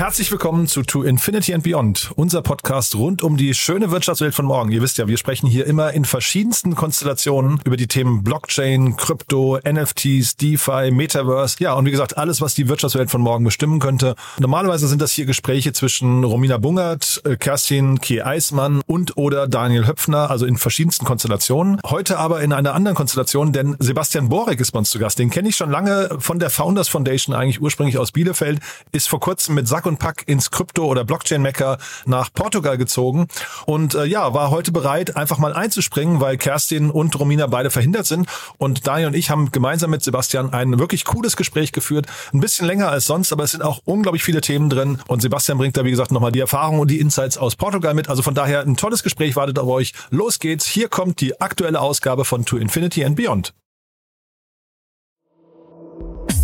Herzlich willkommen zu To Infinity and Beyond, unser Podcast rund um die schöne Wirtschaftswelt von morgen. Ihr wisst ja, wir sprechen hier immer in verschiedensten Konstellationen über die Themen Blockchain, Krypto, NFTs, DeFi, Metaverse. Ja, und wie gesagt, alles, was die Wirtschaftswelt von morgen bestimmen könnte. Normalerweise sind das hier Gespräche zwischen Romina Bungert, äh, Kerstin K. Eismann und oder Daniel Höpfner, also in verschiedensten Konstellationen. Heute aber in einer anderen Konstellation, denn Sebastian Borek ist bei uns zu Gast. Den kenne ich schon lange von der Founders Foundation, eigentlich ursprünglich aus Bielefeld, ist vor kurzem mit Sack und Pack ins Krypto- oder Blockchain-Mecker nach Portugal gezogen und äh, ja, war heute bereit, einfach mal einzuspringen, weil Kerstin und Romina beide verhindert sind. Und Daniel und ich haben gemeinsam mit Sebastian ein wirklich cooles Gespräch geführt. Ein bisschen länger als sonst, aber es sind auch unglaublich viele Themen drin. Und Sebastian bringt da, wie gesagt, nochmal die Erfahrung und die Insights aus Portugal mit. Also von daher ein tolles Gespräch wartet auf euch. Los geht's. Hier kommt die aktuelle Ausgabe von To Infinity and Beyond.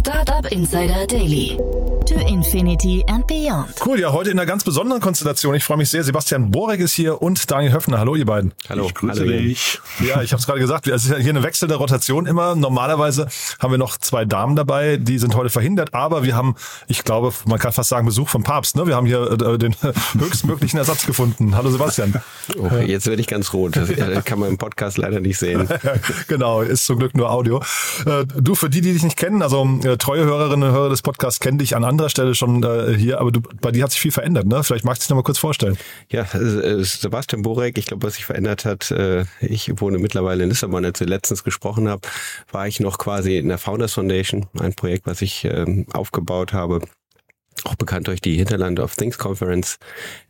Startup Insider Daily to Infinity and Beyond. Cool, ja, heute in einer ganz besonderen Konstellation. Ich freue mich sehr. Sebastian Borek ist hier und Daniel Höffner. Hallo, ihr beiden. Hallo, ich grüße Hallo. dich. Ja, ich habe es gerade gesagt. Es ist ja hier eine wechselnde Rotation immer. Normalerweise haben wir noch zwei Damen dabei, die sind heute verhindert. Aber wir haben, ich glaube, man kann fast sagen, Besuch vom Papst. Ne? Wir haben hier äh, den höchstmöglichen Ersatz gefunden. Hallo, Sebastian. Oh, jetzt werde ich ganz rot. Das kann man im Podcast leider nicht sehen. genau, ist zum Glück nur Audio. Äh, du, für die, die dich nicht kennen, also äh, treue Hörerinnen und Hörer des Podcasts kennen dich an anderer Stelle schon äh, hier, aber du, bei dir hat sich viel verändert, ne? Vielleicht magst du dich noch mal kurz vorstellen. Ja, äh, Sebastian Borek, ich glaube, was sich verändert hat, äh, ich wohne mittlerweile in Lissabon, als wir letztens gesprochen haben, war ich noch quasi in der Founders Foundation, ein Projekt, was ich ähm, aufgebaut habe auch bekannt durch die Hinterland of Things Conference,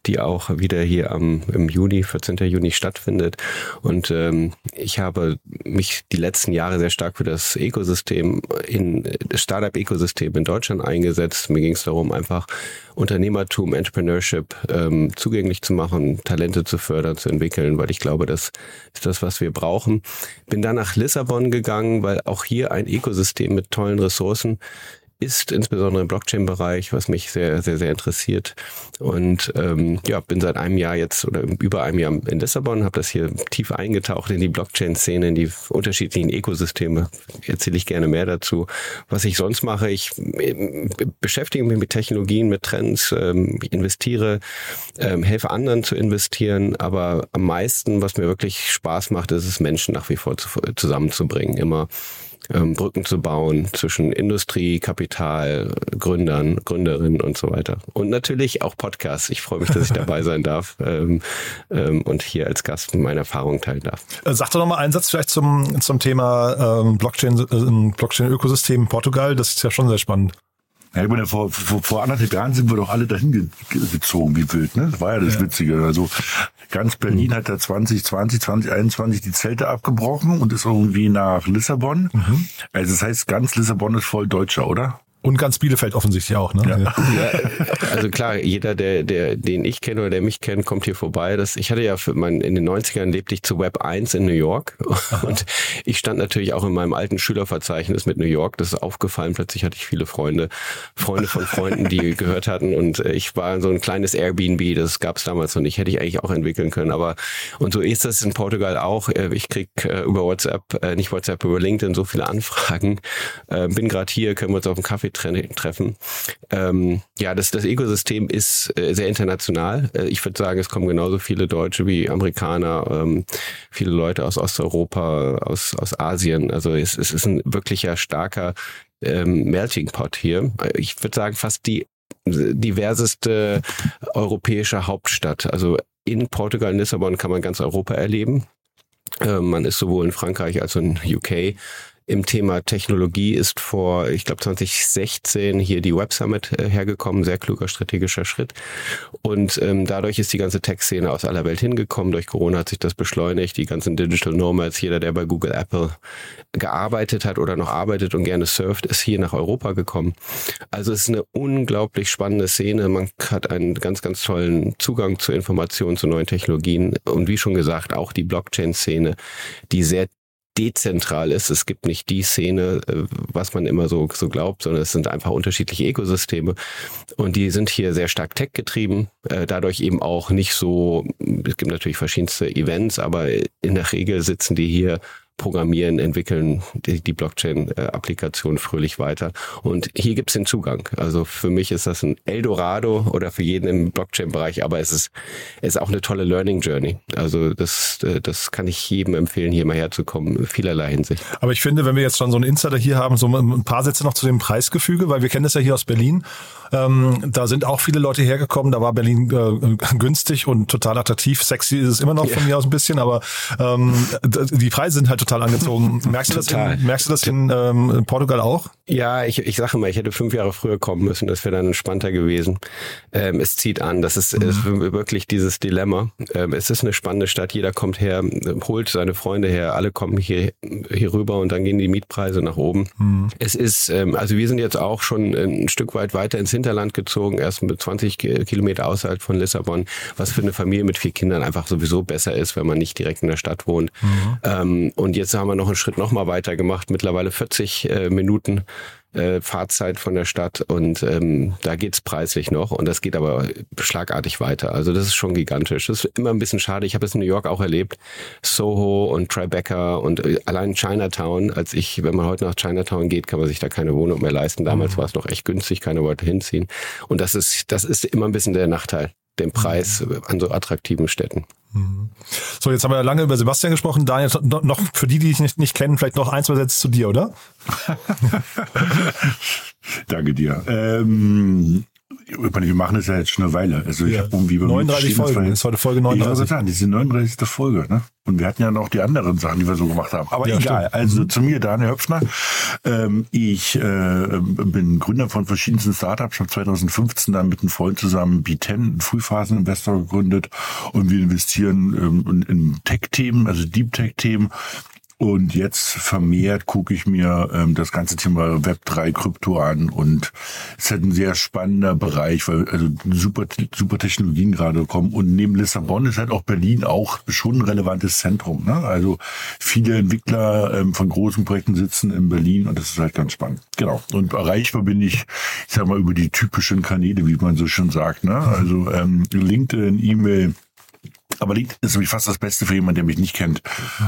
die auch wieder hier am im Juni, 14. Juni stattfindet. Und ähm, ich habe mich die letzten Jahre sehr stark für das Ökosystem in das Startup-Ökosystem in Deutschland eingesetzt. Mir ging es darum, einfach Unternehmertum, Entrepreneurship ähm, zugänglich zu machen, Talente zu fördern, zu entwickeln, weil ich glaube, das ist das, was wir brauchen. Bin dann nach Lissabon gegangen, weil auch hier ein Ökosystem mit tollen Ressourcen ist, insbesondere im Blockchain-Bereich, was mich sehr, sehr, sehr interessiert. Und ähm, ja, bin seit einem Jahr jetzt oder über einem Jahr in Lissabon, habe das hier tief eingetaucht in die Blockchain-Szene, in die unterschiedlichen Ökosysteme. Erzähle ich gerne mehr dazu. Was ich sonst mache, ich äh, beschäftige mich mit Technologien, mit Trends, ähm, investiere, ähm, helfe anderen zu investieren, aber am meisten, was mir wirklich Spaß macht, ist es, Menschen nach wie vor zu, zusammenzubringen. Immer ähm, Brücken zu bauen zwischen Industrie, Kapital, Gründern, Gründerinnen und so weiter. Und natürlich auch Podcasts. Ich freue mich, dass ich dabei sein darf ähm, ähm, und hier als Gast meine Erfahrungen teilen darf. Äh, sag doch noch mal einen Satz vielleicht zum, zum Thema ähm, Blockchain, äh, Blockchain-Ökosystem in Portugal. Das ist ja schon sehr spannend. Ja, ich meine, vor, vor, vor anderthalb Jahren sind wir doch alle dahin ge gezogen wie wild. Ne? Das war ja das ja. Witzige. Also ganz Berlin mhm. hat da 2020, 2021 die Zelte abgebrochen und ist irgendwie nach Lissabon. Mhm. Also das heißt, ganz Lissabon ist voll Deutscher, oder? Und ganz Bielefeld offensichtlich auch, ne? Ja. ja. also klar, jeder, der, der, den ich kenne oder der mich kennt, kommt hier vorbei. Das, ich hatte ja für mein, in den 90ern lebte ich zu Web 1 in New York. Und ich stand natürlich auch in meinem alten Schülerverzeichnis mit New York. Das ist aufgefallen. Plötzlich hatte ich viele Freunde, Freunde von Freunden, die gehört hatten. Und ich war so ein kleines Airbnb, das gab es damals noch nicht. Hätte ich eigentlich auch entwickeln können. Aber, und so ist das in Portugal auch. Ich krieg äh, über WhatsApp, äh, nicht WhatsApp, über LinkedIn so viele Anfragen. Äh, bin gerade hier, können wir uns auf einen Kaffee treffen. Ähm, ja, das, das Ökosystem ist äh, sehr international. Äh, ich würde sagen, es kommen genauso viele Deutsche wie Amerikaner, ähm, viele Leute aus Osteuropa, aus, aus Asien. Also es, es ist ein wirklicher starker ähm, Melting Pot hier. Ich würde sagen, fast die diverseste europäische Hauptstadt. Also in Portugal, in Lissabon kann man ganz Europa erleben. Äh, man ist sowohl in Frankreich als auch in UK im Thema Technologie ist vor, ich glaube 2016 hier die Web Summit äh, hergekommen, sehr kluger strategischer Schritt. Und ähm, dadurch ist die ganze Tech-Szene aus aller Welt hingekommen. Durch Corona hat sich das beschleunigt. Die ganzen Digital Nomads, jeder, der bei Google, Apple gearbeitet hat oder noch arbeitet und gerne surft, ist hier nach Europa gekommen. Also es ist eine unglaublich spannende Szene. Man hat einen ganz, ganz tollen Zugang zu Informationen, zu neuen Technologien und wie schon gesagt, auch die Blockchain-Szene, die sehr dezentral ist. Es gibt nicht die Szene, äh, was man immer so, so glaubt, sondern es sind einfach unterschiedliche Ökosysteme. Und die sind hier sehr stark tech-getrieben, äh, dadurch eben auch nicht so, es gibt natürlich verschiedenste Events, aber in der Regel sitzen die hier programmieren, entwickeln die, die Blockchain-Applikation fröhlich weiter. Und hier gibt es den Zugang. Also für mich ist das ein Eldorado oder für jeden im Blockchain-Bereich, aber es ist, es ist auch eine tolle Learning Journey. Also das, das kann ich jedem empfehlen, hier mal herzukommen, in vielerlei Hinsicht. Aber ich finde, wenn wir jetzt schon so einen Insider hier haben, so ein paar Sätze noch zu dem Preisgefüge, weil wir kennen das ja hier aus Berlin. Ähm, da sind auch viele Leute hergekommen. Da war Berlin äh, günstig und total attraktiv. Sexy ist es immer noch von mir aus ein bisschen, aber ähm, die Preise sind halt total angezogen. Merkst du das in, merkst du das in ähm, Portugal auch? Ja, ich, ich sage mal, ich hätte fünf Jahre früher kommen müssen. Das wäre dann entspannter gewesen. Ähm, es zieht an. Das ist, mhm. ist wirklich dieses Dilemma. Ähm, es ist eine spannende Stadt. Jeder kommt her, holt seine Freunde her. Alle kommen hier, hier rüber und dann gehen die Mietpreise nach oben. Mhm. Es ist, ähm, also wir sind jetzt auch schon ein Stück weit weiter ins Hinterland gezogen, erst mit 20 Kilometer außerhalb von Lissabon, was für eine Familie mit vier Kindern einfach sowieso besser ist, wenn man nicht direkt in der Stadt wohnt. Mhm. Ähm, und jetzt haben wir noch einen Schritt noch mal weiter gemacht, mittlerweile 40 äh, Minuten äh, Fahrzeit von der Stadt und ähm, da geht's preislich noch und das geht aber schlagartig weiter. Also das ist schon gigantisch. Das ist immer ein bisschen schade. Ich habe es in New York auch erlebt. Soho und Tribeca und äh, allein Chinatown. Als ich, wenn man heute nach Chinatown geht, kann man sich da keine Wohnung mehr leisten. Damals mhm. war es noch echt günstig, keiner wollte hinziehen. Und das ist, das ist immer ein bisschen der Nachteil, den Preis an so attraktiven Städten. Mhm. So, jetzt haben wir lange über Sebastian gesprochen. Daniel, noch für die, die dich nicht, nicht kennen, vielleicht noch ein, zwei Sätze zu dir, oder? Danke dir. Ähm, wir machen das ja jetzt schon eine Weile. Also ich ja. habe irgendwie 39 Folgen, das ist heute Folge 39. Ja, sagen, das ist die 39. Folge, ne? Und wir hatten ja noch die anderen Sachen, die wir so gemacht haben. Aber ja, egal. Stimmt. Also mhm. zu mir, Daniel Höpfner. Ähm, ich äh, bin Gründer von verschiedensten Startups. Ich habe 2015 dann mit einem Freund zusammen B10, einen Frühphaseninvestor gegründet. Und wir investieren ähm, in Tech-Themen, also Deep Tech-Themen und jetzt vermehrt gucke ich mir ähm, das ganze Thema Web3 Krypto an und es ist halt ein sehr spannender Bereich, weil also super, super Technologien gerade kommen und neben Lissabon ist halt auch Berlin auch schon ein relevantes Zentrum. Ne? Also viele Entwickler ähm, von großen Projekten sitzen in Berlin und das ist halt ganz spannend. Genau. Und erreichbar bin ich, ich sag mal, über die typischen Kanäle, wie man so schon sagt. Ne? Also ähm, LinkedIn, E-Mail, aber LinkedIn ist nämlich fast das Beste für jemanden, der mich nicht kennt.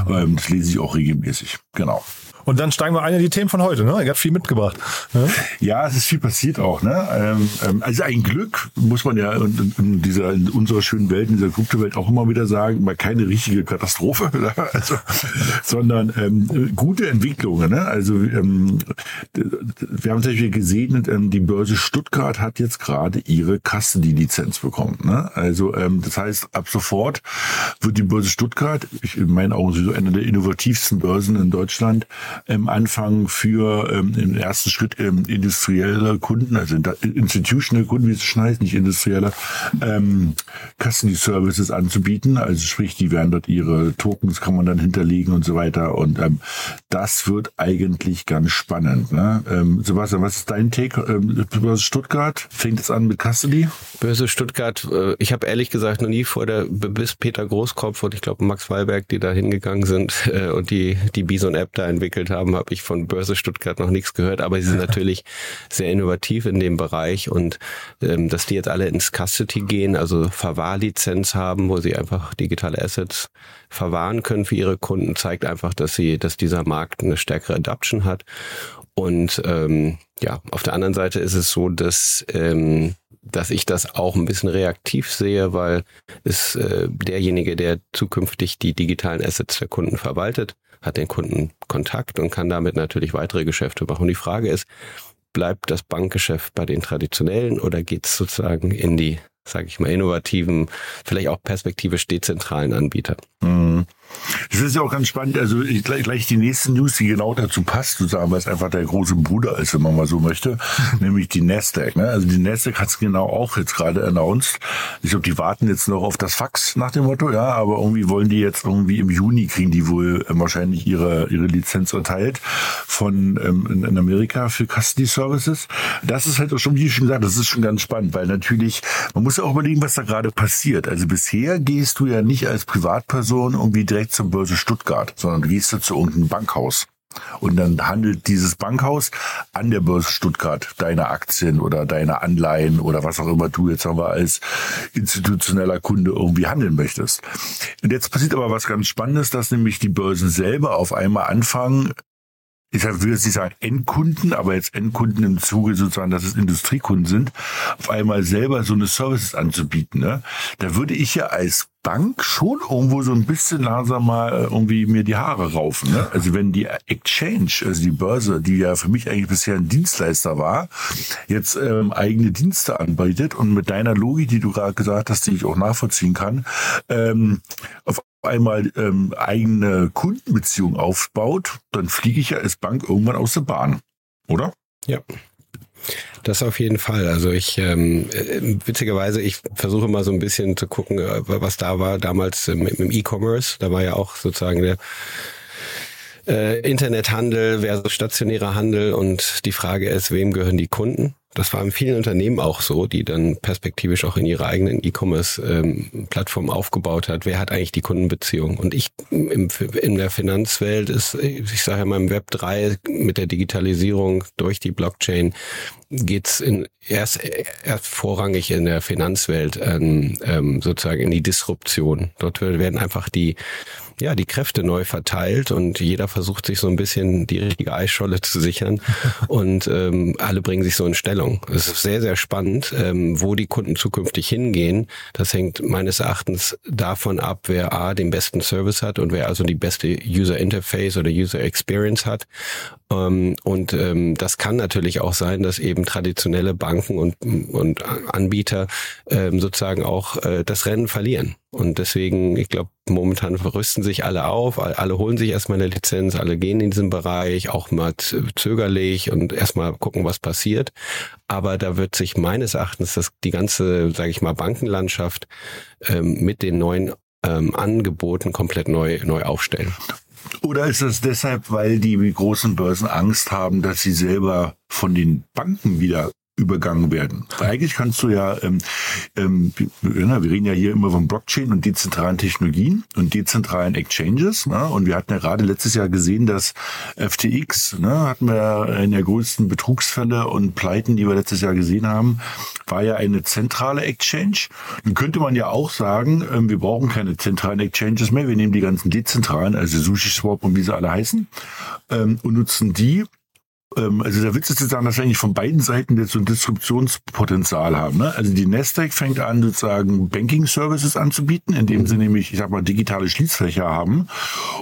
Ähm, das lese ich auch regelmäßig. Genau. Und dann steigen wir ein in die Themen von heute. Ne? Er hat viel mitgebracht. Ja, ja es ist viel passiert auch. Ne? Also ein Glück, muss man ja in, in, dieser, in unserer schönen Welt, in dieser Kryptowelt auch immer wieder sagen, mal keine richtige Katastrophe, ne? also, sondern ähm, gute Entwicklungen. Ne? Also ähm, wir haben zum Beispiel gesehen, ähm, die Börse Stuttgart hat jetzt gerade ihre Custody-Lizenz bekommen. Ne? Also ähm, das heißt, ab sofort wird die Börse Stuttgart, ich, in meinen Augen sowieso eine der innovativsten Börsen in Deutschland, ähm, anfangen für ähm, im ersten Schritt ähm, industrielle Kunden, also institutional Kunden, wie es schon heißt, nicht industrielle, ähm, Custody Services anzubieten. Also sprich, die werden dort ihre Tokens, kann man dann hinterlegen und so weiter. Und ähm, das wird eigentlich ganz spannend. Ne? Ähm, Sebastian, was ist dein Take? Ähm, Börse Stuttgart fängt es an mit Custody? Börse Stuttgart, äh, ich habe ehrlich gesagt noch nie vor der, bis Peter Großkopf und ich glaube Max Wallberg, die da hingegangen sind äh, und die, die Bison-App da entwickelt entwickelt haben, habe ich von Börse Stuttgart noch nichts gehört, aber sie sind natürlich sehr innovativ in dem Bereich und ähm, dass die jetzt alle ins Custody gehen, also Verwahrlizenz haben, wo sie einfach digitale Assets verwahren können für ihre Kunden, zeigt einfach, dass sie, dass dieser Markt eine stärkere Adoption hat. Und ähm, ja, auf der anderen Seite ist es so, dass ähm, dass ich das auch ein bisschen reaktiv sehe, weil ist äh, derjenige, der zukünftig die digitalen Assets der Kunden verwaltet, hat den Kunden Kontakt und kann damit natürlich weitere Geschäfte machen. Die Frage ist, bleibt das Bankgeschäft bei den traditionellen oder geht es sozusagen in die, sage ich mal, innovativen, vielleicht auch perspektivisch dezentralen Anbieter? Mhm. Das ist ja auch ganz spannend. Also ich, gleich, gleich die nächste News, die genau dazu passt, sozusagen, weil es einfach der große Bruder ist, wenn man mal so möchte, nämlich die Nasdaq. Ne? Also die Nasdaq hat es genau auch jetzt gerade announced. Ich glaube, die warten jetzt noch auf das Fax nach dem Motto, ja, aber irgendwie wollen die jetzt irgendwie im Juni kriegen die wohl äh, wahrscheinlich ihre ihre Lizenz erteilt von ähm, in, in Amerika für Custody Services. Das ist halt auch schon, wie ich schon gesagt, das ist schon ganz spannend, weil natürlich man muss ja auch überlegen, was da gerade passiert. Also bisher gehst du ja nicht als Privatperson irgendwie direkt zur Börse Stuttgart, sondern du gehst du zu irgendeinem Bankhaus. Und dann handelt dieses Bankhaus an der Börse Stuttgart deine Aktien oder deine Anleihen oder was auch immer du jetzt aber als institutioneller Kunde irgendwie handeln möchtest. Und jetzt passiert aber was ganz Spannendes, dass nämlich die Börsen selber auf einmal anfangen, ich würde jetzt nicht sagen Endkunden, aber jetzt Endkunden im Zuge sozusagen, dass es Industriekunden sind, auf einmal selber so eine Services anzubieten. Ne? Da würde ich ja als Bank schon irgendwo so ein bisschen langsam mal äh, irgendwie mir die Haare raufen. Ne? Also wenn die Exchange, also die Börse, die ja für mich eigentlich bisher ein Dienstleister war, jetzt ähm, eigene Dienste anbietet und mit deiner Logik, die du gerade gesagt hast, die ich auch nachvollziehen kann, ähm, auf einmal ähm, eigene Kundenbeziehung aufbaut, dann fliege ich ja als Bank irgendwann aus der Bahn, oder? Ja. Das auf jeden Fall. Also ich ähm, äh, witzigerweise, ich versuche mal so ein bisschen zu gucken, äh, was da war damals mit dem E-Commerce. Da war ja auch sozusagen der äh, Internethandel versus stationärer Handel und die Frage ist, wem gehören die Kunden? Das war in vielen Unternehmen auch so, die dann perspektivisch auch in ihre eigenen E-Commerce-Plattform ähm, aufgebaut hat. Wer hat eigentlich die Kundenbeziehung? Und ich im, in der Finanzwelt ist, ich sage ja mal im Web 3 mit der Digitalisierung durch die Blockchain geht's in erst, erst vorrangig in der Finanzwelt ähm, ähm, sozusagen in die Disruption. Dort werden einfach die ja, die Kräfte neu verteilt und jeder versucht sich so ein bisschen die richtige Eisscholle zu sichern und ähm, alle bringen sich so in Stellung. Es ist sehr, sehr spannend, ähm, wo die Kunden zukünftig hingehen. Das hängt meines Erachtens davon ab, wer A, den besten Service hat und wer also die beste User Interface oder User Experience hat. Ähm, und ähm, das kann natürlich auch sein, dass eben traditionelle Banken und, und Anbieter ähm, sozusagen auch äh, das Rennen verlieren. Und deswegen, ich glaube, momentan verrüsten sich alle auf, alle holen sich erstmal eine Lizenz, alle gehen in diesen Bereich, auch mal zögerlich und erstmal gucken, was passiert. Aber da wird sich meines Erachtens das, die ganze, sage ich mal, Bankenlandschaft ähm, mit den neuen ähm, Angeboten komplett neu, neu aufstellen. Oder ist das deshalb, weil die großen Börsen Angst haben, dass sie selber von den Banken wieder übergangen werden. Eigentlich kannst du ja, ähm, ähm, wir reden ja hier immer von Blockchain und dezentralen Technologien und dezentralen Exchanges. Ne? Und wir hatten ja gerade letztes Jahr gesehen, dass FTX, ne, hatten wir in der größten Betrugsfälle und Pleiten, die wir letztes Jahr gesehen haben, war ja eine zentrale Exchange. Dann könnte man ja auch sagen, ähm, wir brauchen keine zentralen Exchanges mehr. Wir nehmen die ganzen dezentralen, also SushiSwap und wie sie alle heißen, ähm, und nutzen die also der Witz ist sozusagen, dass wir eigentlich von beiden Seiten jetzt so ein Disruptionspotenzial haben. Ne? Also die Nasdaq fängt an, sozusagen Banking Services anzubieten, indem sie nämlich, ich sag mal, digitale Schließfächer haben.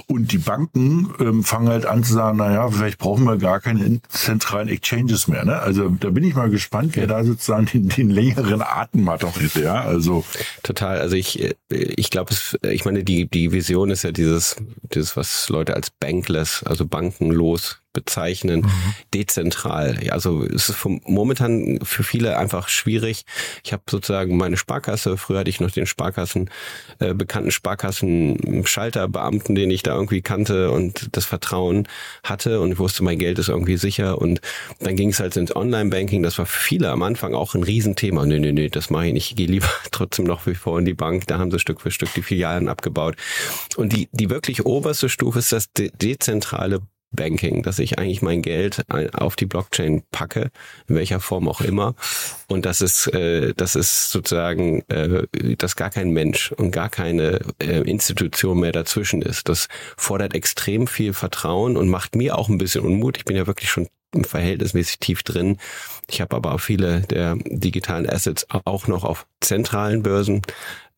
Und die Banken ähm, fangen halt an zu sagen, naja, vielleicht brauchen wir gar keine zentralen Exchanges mehr. Ne? Also da bin ich mal gespannt, wer da sozusagen den, den längeren Atem hat auch heute, ja. Also total. Also ich, ich glaube, ich meine, die, die Vision ist ja dieses, dieses, was Leute als bankless, also bankenlos bezeichnen, mhm. dezentral. Ja, also es ist vom, momentan für viele einfach schwierig. Ich habe sozusagen meine Sparkasse, früher hatte ich noch den Sparkassen, äh, bekannten Sparkassen-Schalterbeamten, den ich da irgendwie kannte und das Vertrauen hatte und ich wusste, mein Geld ist irgendwie sicher. Und dann ging es halt ins Online-Banking. Das war für viele am Anfang auch ein Riesenthema. Nee, nee, nee, das mache ich nicht. Ich gehe lieber trotzdem noch wie vor in die Bank. Da haben sie Stück für Stück die Filialen abgebaut. Und die, die wirklich oberste Stufe ist das de dezentrale Banking, dass ich eigentlich mein Geld auf die Blockchain packe, in welcher Form auch immer. Und das ist, äh, das ist sozusagen, äh, dass gar kein Mensch und gar keine äh, Institution mehr dazwischen ist. Das fordert extrem viel Vertrauen und macht mir auch ein bisschen Unmut. Ich bin ja wirklich schon verhältnismäßig tief drin. Ich habe aber auch viele der digitalen Assets auch noch auf zentralen Börsen.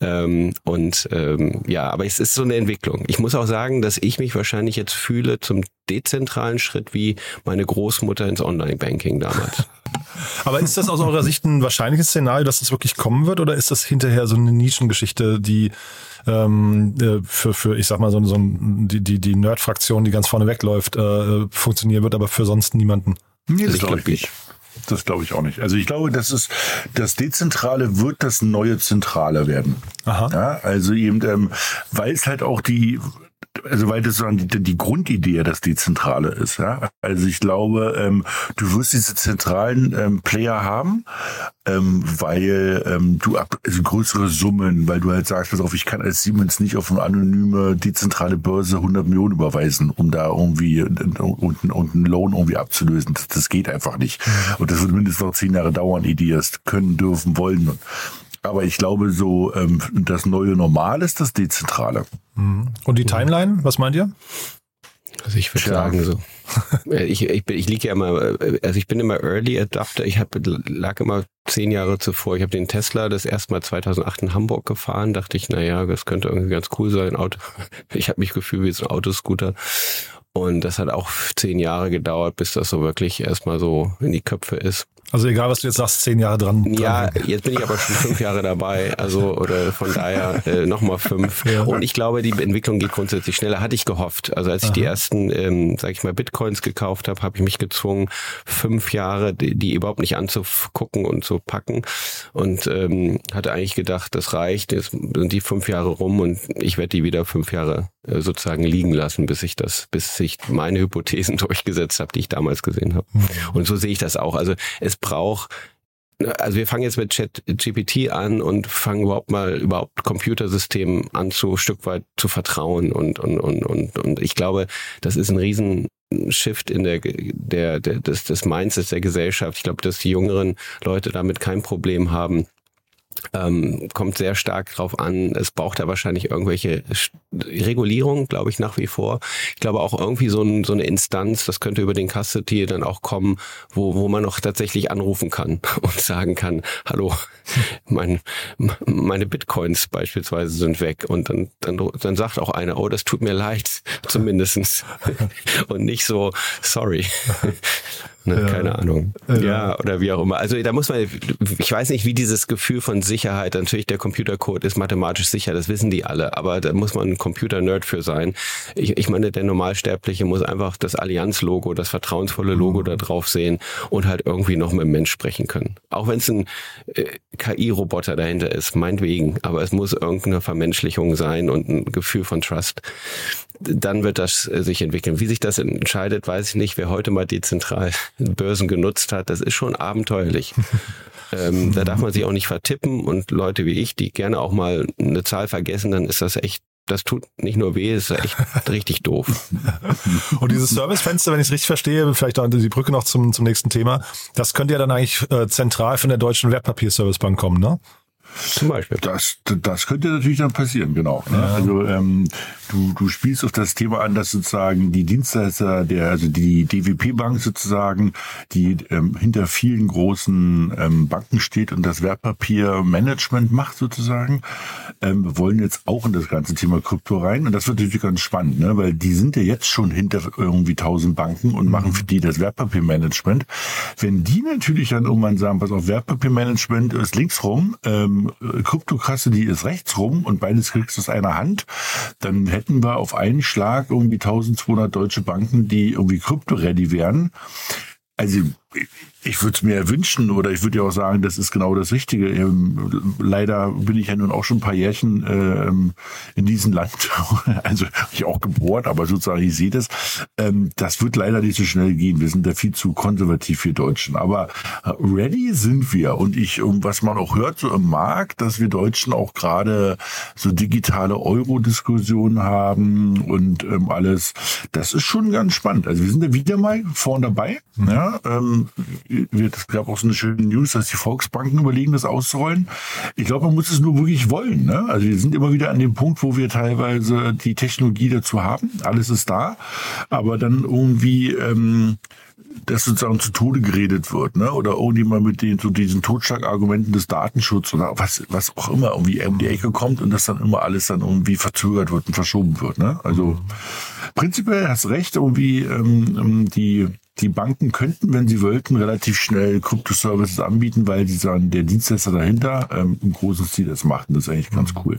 Ähm, und ähm, ja, aber es ist so eine Entwicklung. Ich muss auch sagen, dass ich mich wahrscheinlich jetzt fühle zum dezentralen Schritt wie meine Großmutter ins Online-Banking damals. Aber ist das aus eurer Sicht ein wahrscheinliches Szenario, dass es wirklich kommen wird, oder ist das hinterher so eine Nischengeschichte, die ähm, äh, für, für, ich sag mal, so, so ein, die, die, die Nerd-Fraktion, die ganz vorne wegläuft, äh, funktionieren wird, aber für sonst niemanden? Nee, das glaube ich nicht. Das glaube ich auch nicht. Also ich glaube, das ist das Dezentrale wird das neue Zentrale werden. Aha. Ja, also eben, ähm, weil es halt auch die also weil das so die, die Grundidee das Dezentrale ist. Ja? Also ich glaube, ähm, du wirst diese zentralen ähm, Player haben, ähm, weil ähm, du ab, also größere Summen, weil du halt sagst, pass auf, ich kann als Siemens nicht auf eine anonyme dezentrale Börse 100 Millionen überweisen, um da irgendwie und, und, und einen Loan irgendwie abzulösen. Das, das geht einfach nicht. Und das wird mindestens noch zehn Jahre dauern, ehe die können, dürfen, wollen. Aber ich glaube, so ähm, das neue Normal ist das Dezentrale. Mhm. Und die Timeline, was meint ihr? Also ich würde sagen so. Äh, ich, ich, ich liege ja immer, äh, also ich bin immer Early Adapter. Ich hab, lag immer zehn Jahre zuvor. Ich habe den Tesla das erste Mal 2008 in Hamburg gefahren. Dachte ich, na ja, das könnte irgendwie ganz cool sein. Auto. Ich habe mich gefühlt wie so ein Autoscooter. Und das hat auch zehn Jahre gedauert, bis das so wirklich erstmal so in die Köpfe ist. Also egal, was du jetzt sagst, zehn Jahre dran. dran ja, jetzt bin ich aber schon fünf Jahre dabei, also oder von daher äh, nochmal fünf. Ja. Und ich glaube, die Entwicklung geht grundsätzlich schneller, hatte ich gehofft. Also als ich Aha. die ersten, ähm, sag ich mal, Bitcoins gekauft habe, habe ich mich gezwungen, fünf Jahre die, die überhaupt nicht anzugucken und zu packen. Und ähm, hatte eigentlich gedacht, das reicht, jetzt sind die fünf Jahre rum und ich werde die wieder fünf Jahre äh, sozusagen liegen lassen, bis ich das, bis ich meine Hypothesen durchgesetzt habe, die ich damals gesehen habe. Mhm. Und so sehe ich das auch. Also es braucht also wir fangen jetzt mit Chat GPT an und fangen überhaupt mal überhaupt Computersystemen an zu Stück weit zu vertrauen und und und und und ich glaube, das ist ein riesen Shift in der der, der des, des Mindsets der Gesellschaft. Ich glaube, dass die jüngeren Leute damit kein Problem haben, ähm, kommt sehr stark drauf an. Es braucht da wahrscheinlich irgendwelche Regulierungen, glaube ich, nach wie vor. Ich glaube auch irgendwie so, ein, so eine Instanz, das könnte über den Custody dann auch kommen, wo, wo man noch tatsächlich anrufen kann und sagen kann, hallo, mein, meine Bitcoins beispielsweise sind weg. Und dann, dann, dann sagt auch einer, oh, das tut mir leid, zumindestens und nicht so, sorry. Ne? Ja. Keine Ahnung. Ja. ja. oder wie auch immer. Also da muss man, ich weiß nicht, wie dieses Gefühl von Sicherheit, natürlich der Computercode ist mathematisch sicher, das wissen die alle, aber da muss man ein Computer-Nerd für sein. Ich, ich meine, der Normalsterbliche muss einfach das Allianz-Logo, das vertrauensvolle Logo mhm. da drauf sehen und halt irgendwie noch mit dem Mensch sprechen können. Auch wenn es ein äh, KI-Roboter dahinter ist, meinetwegen, aber es muss irgendeine Vermenschlichung sein und ein Gefühl von Trust dann wird das äh, sich entwickeln. Wie sich das entscheidet, weiß ich nicht. Wer heute mal dezentral Börsen genutzt hat, das ist schon abenteuerlich. ähm, da darf man sich auch nicht vertippen und Leute wie ich, die gerne auch mal eine Zahl vergessen, dann ist das echt das tut nicht nur weh, ist echt richtig doof. Und dieses Servicefenster, wenn ich es richtig verstehe, vielleicht auch die Brücke noch zum, zum nächsten Thema, das könnte ja dann eigentlich äh, zentral von der deutschen Wertpapierservicebank kommen, ne? Zum Beispiel. Das, das könnte natürlich dann passieren, genau. Ne? Ja. Also ähm, du, du spielst auf das Thema an, dass sozusagen die Dienstleister, der, also die DWP-Bank sozusagen, die ähm, hinter vielen großen ähm, Banken steht und das Wertpapiermanagement macht sozusagen, ähm, wollen jetzt auch in das ganze Thema Krypto rein. Und das wird natürlich ganz spannend, ne? weil die sind ja jetzt schon hinter irgendwie tausend Banken und machen für die das Wertpapiermanagement. Wenn die natürlich dann irgendwann sagen, pass auf, Wertpapiermanagement ist links rum, ähm, Kryptokasse, die ist rechts rum und beides kriegst du aus einer Hand, dann hätten wir auf einen Schlag irgendwie 1200 deutsche Banken, die irgendwie krypto-ready wären. Also ich würde es mir wünschen oder ich würde ja auch sagen, das ist genau das Richtige. Ähm, leider bin ich ja nun auch schon ein paar Jährchen ähm, in diesem Land, also ich auch geboren, aber sozusagen ich sehe das. Ähm, das wird leider nicht so schnell gehen. Wir sind da viel zu konservativ für Deutschen. Aber äh, ready sind wir und ich, was man auch hört so im Markt, dass wir Deutschen auch gerade so digitale Euro-Diskussionen haben und ähm, alles. Das ist schon ganz spannend. Also wir sind da wieder mal vorne dabei. Ja, ähm, es gab auch so eine schöne News, dass die Volksbanken überlegen, das auszurollen. Ich glaube, man muss es nur wirklich wollen. Ne? Also wir sind immer wieder an dem Punkt, wo wir teilweise die Technologie dazu haben. Alles ist da. Aber dann irgendwie ähm, dass sozusagen zu Tode geredet wird, ne? Oder irgendjemand mit den so diesen Totschlagargumenten des Datenschutzes oder was, was auch immer irgendwie um die Ecke kommt und das dann immer alles dann irgendwie verzögert wird und verschoben wird, ne? Also prinzipiell hast recht, irgendwie ähm, ähm die die Banken könnten, wenn sie wollten, relativ schnell Kryptoservices anbieten, weil die sagen, der Dienstleister dahinter ähm, im großen Stil das macht. Und das ist eigentlich ganz cool.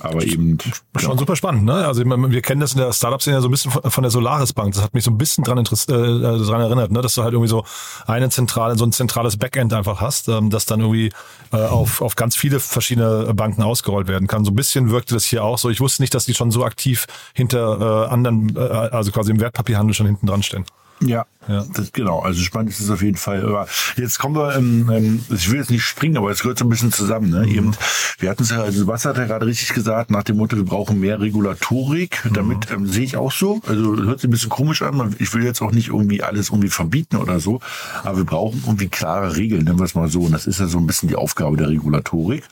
Aber eben. Schon ja. super spannend, ne? Also wir kennen das in der Startup-Szene so ein bisschen von der Solaris Bank. Das hat mich so ein bisschen dran, äh, äh, dran erinnert, ne? dass du halt irgendwie so eine zentrale, so ein zentrales Backend einfach hast, ähm, das dann irgendwie äh, auf, auf ganz viele verschiedene Banken ausgerollt werden kann. So ein bisschen wirkte das hier auch so. Ich wusste nicht, dass die schon so aktiv hinter äh, anderen, äh, also quasi im Wertpapierhandel schon hinten dran stehen. Ja, ja. Das, genau. Also spannend ist es auf jeden Fall. Aber jetzt kommen wir, ähm, ähm, ich will jetzt nicht springen, aber es gehört so ein bisschen zusammen. Ne? Mhm. Eben, wir hatten es ja, also Sebastian hat ja gerade richtig gesagt, nach dem Motto, wir brauchen mehr Regulatorik. Mhm. Damit ähm, sehe ich auch so. Also hört sich ein bisschen komisch an. Ich will jetzt auch nicht irgendwie alles irgendwie verbieten oder so, aber wir brauchen irgendwie klare Regeln, nennen wir es mal so. Und das ist ja so ein bisschen die Aufgabe der Regulatorik.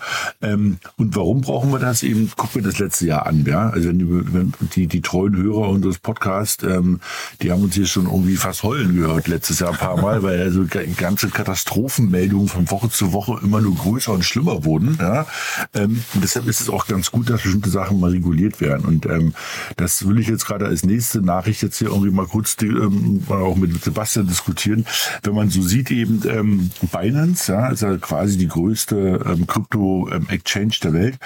Ähm, und warum brauchen wir das eben? Gucken wir das letzte Jahr an. Ja? Also wenn die, wenn die, die treuen Hörer unseres Podcasts, ähm, die haben uns hier schon irgendwie fast heulen gehört letztes Jahr ein paar Mal, weil also ganze Katastrophenmeldungen von Woche zu Woche immer nur größer und schlimmer wurden. Ja? Ähm, deshalb ist es auch ganz gut, dass bestimmte Sachen mal reguliert werden. Und ähm, das will ich jetzt gerade als nächste Nachricht jetzt hier irgendwie mal kurz die, ähm, auch mit Sebastian diskutieren. Wenn man so sieht eben ähm, Binance, ja, ist ja quasi die größte ähm, Krypto-Exchange der Welt.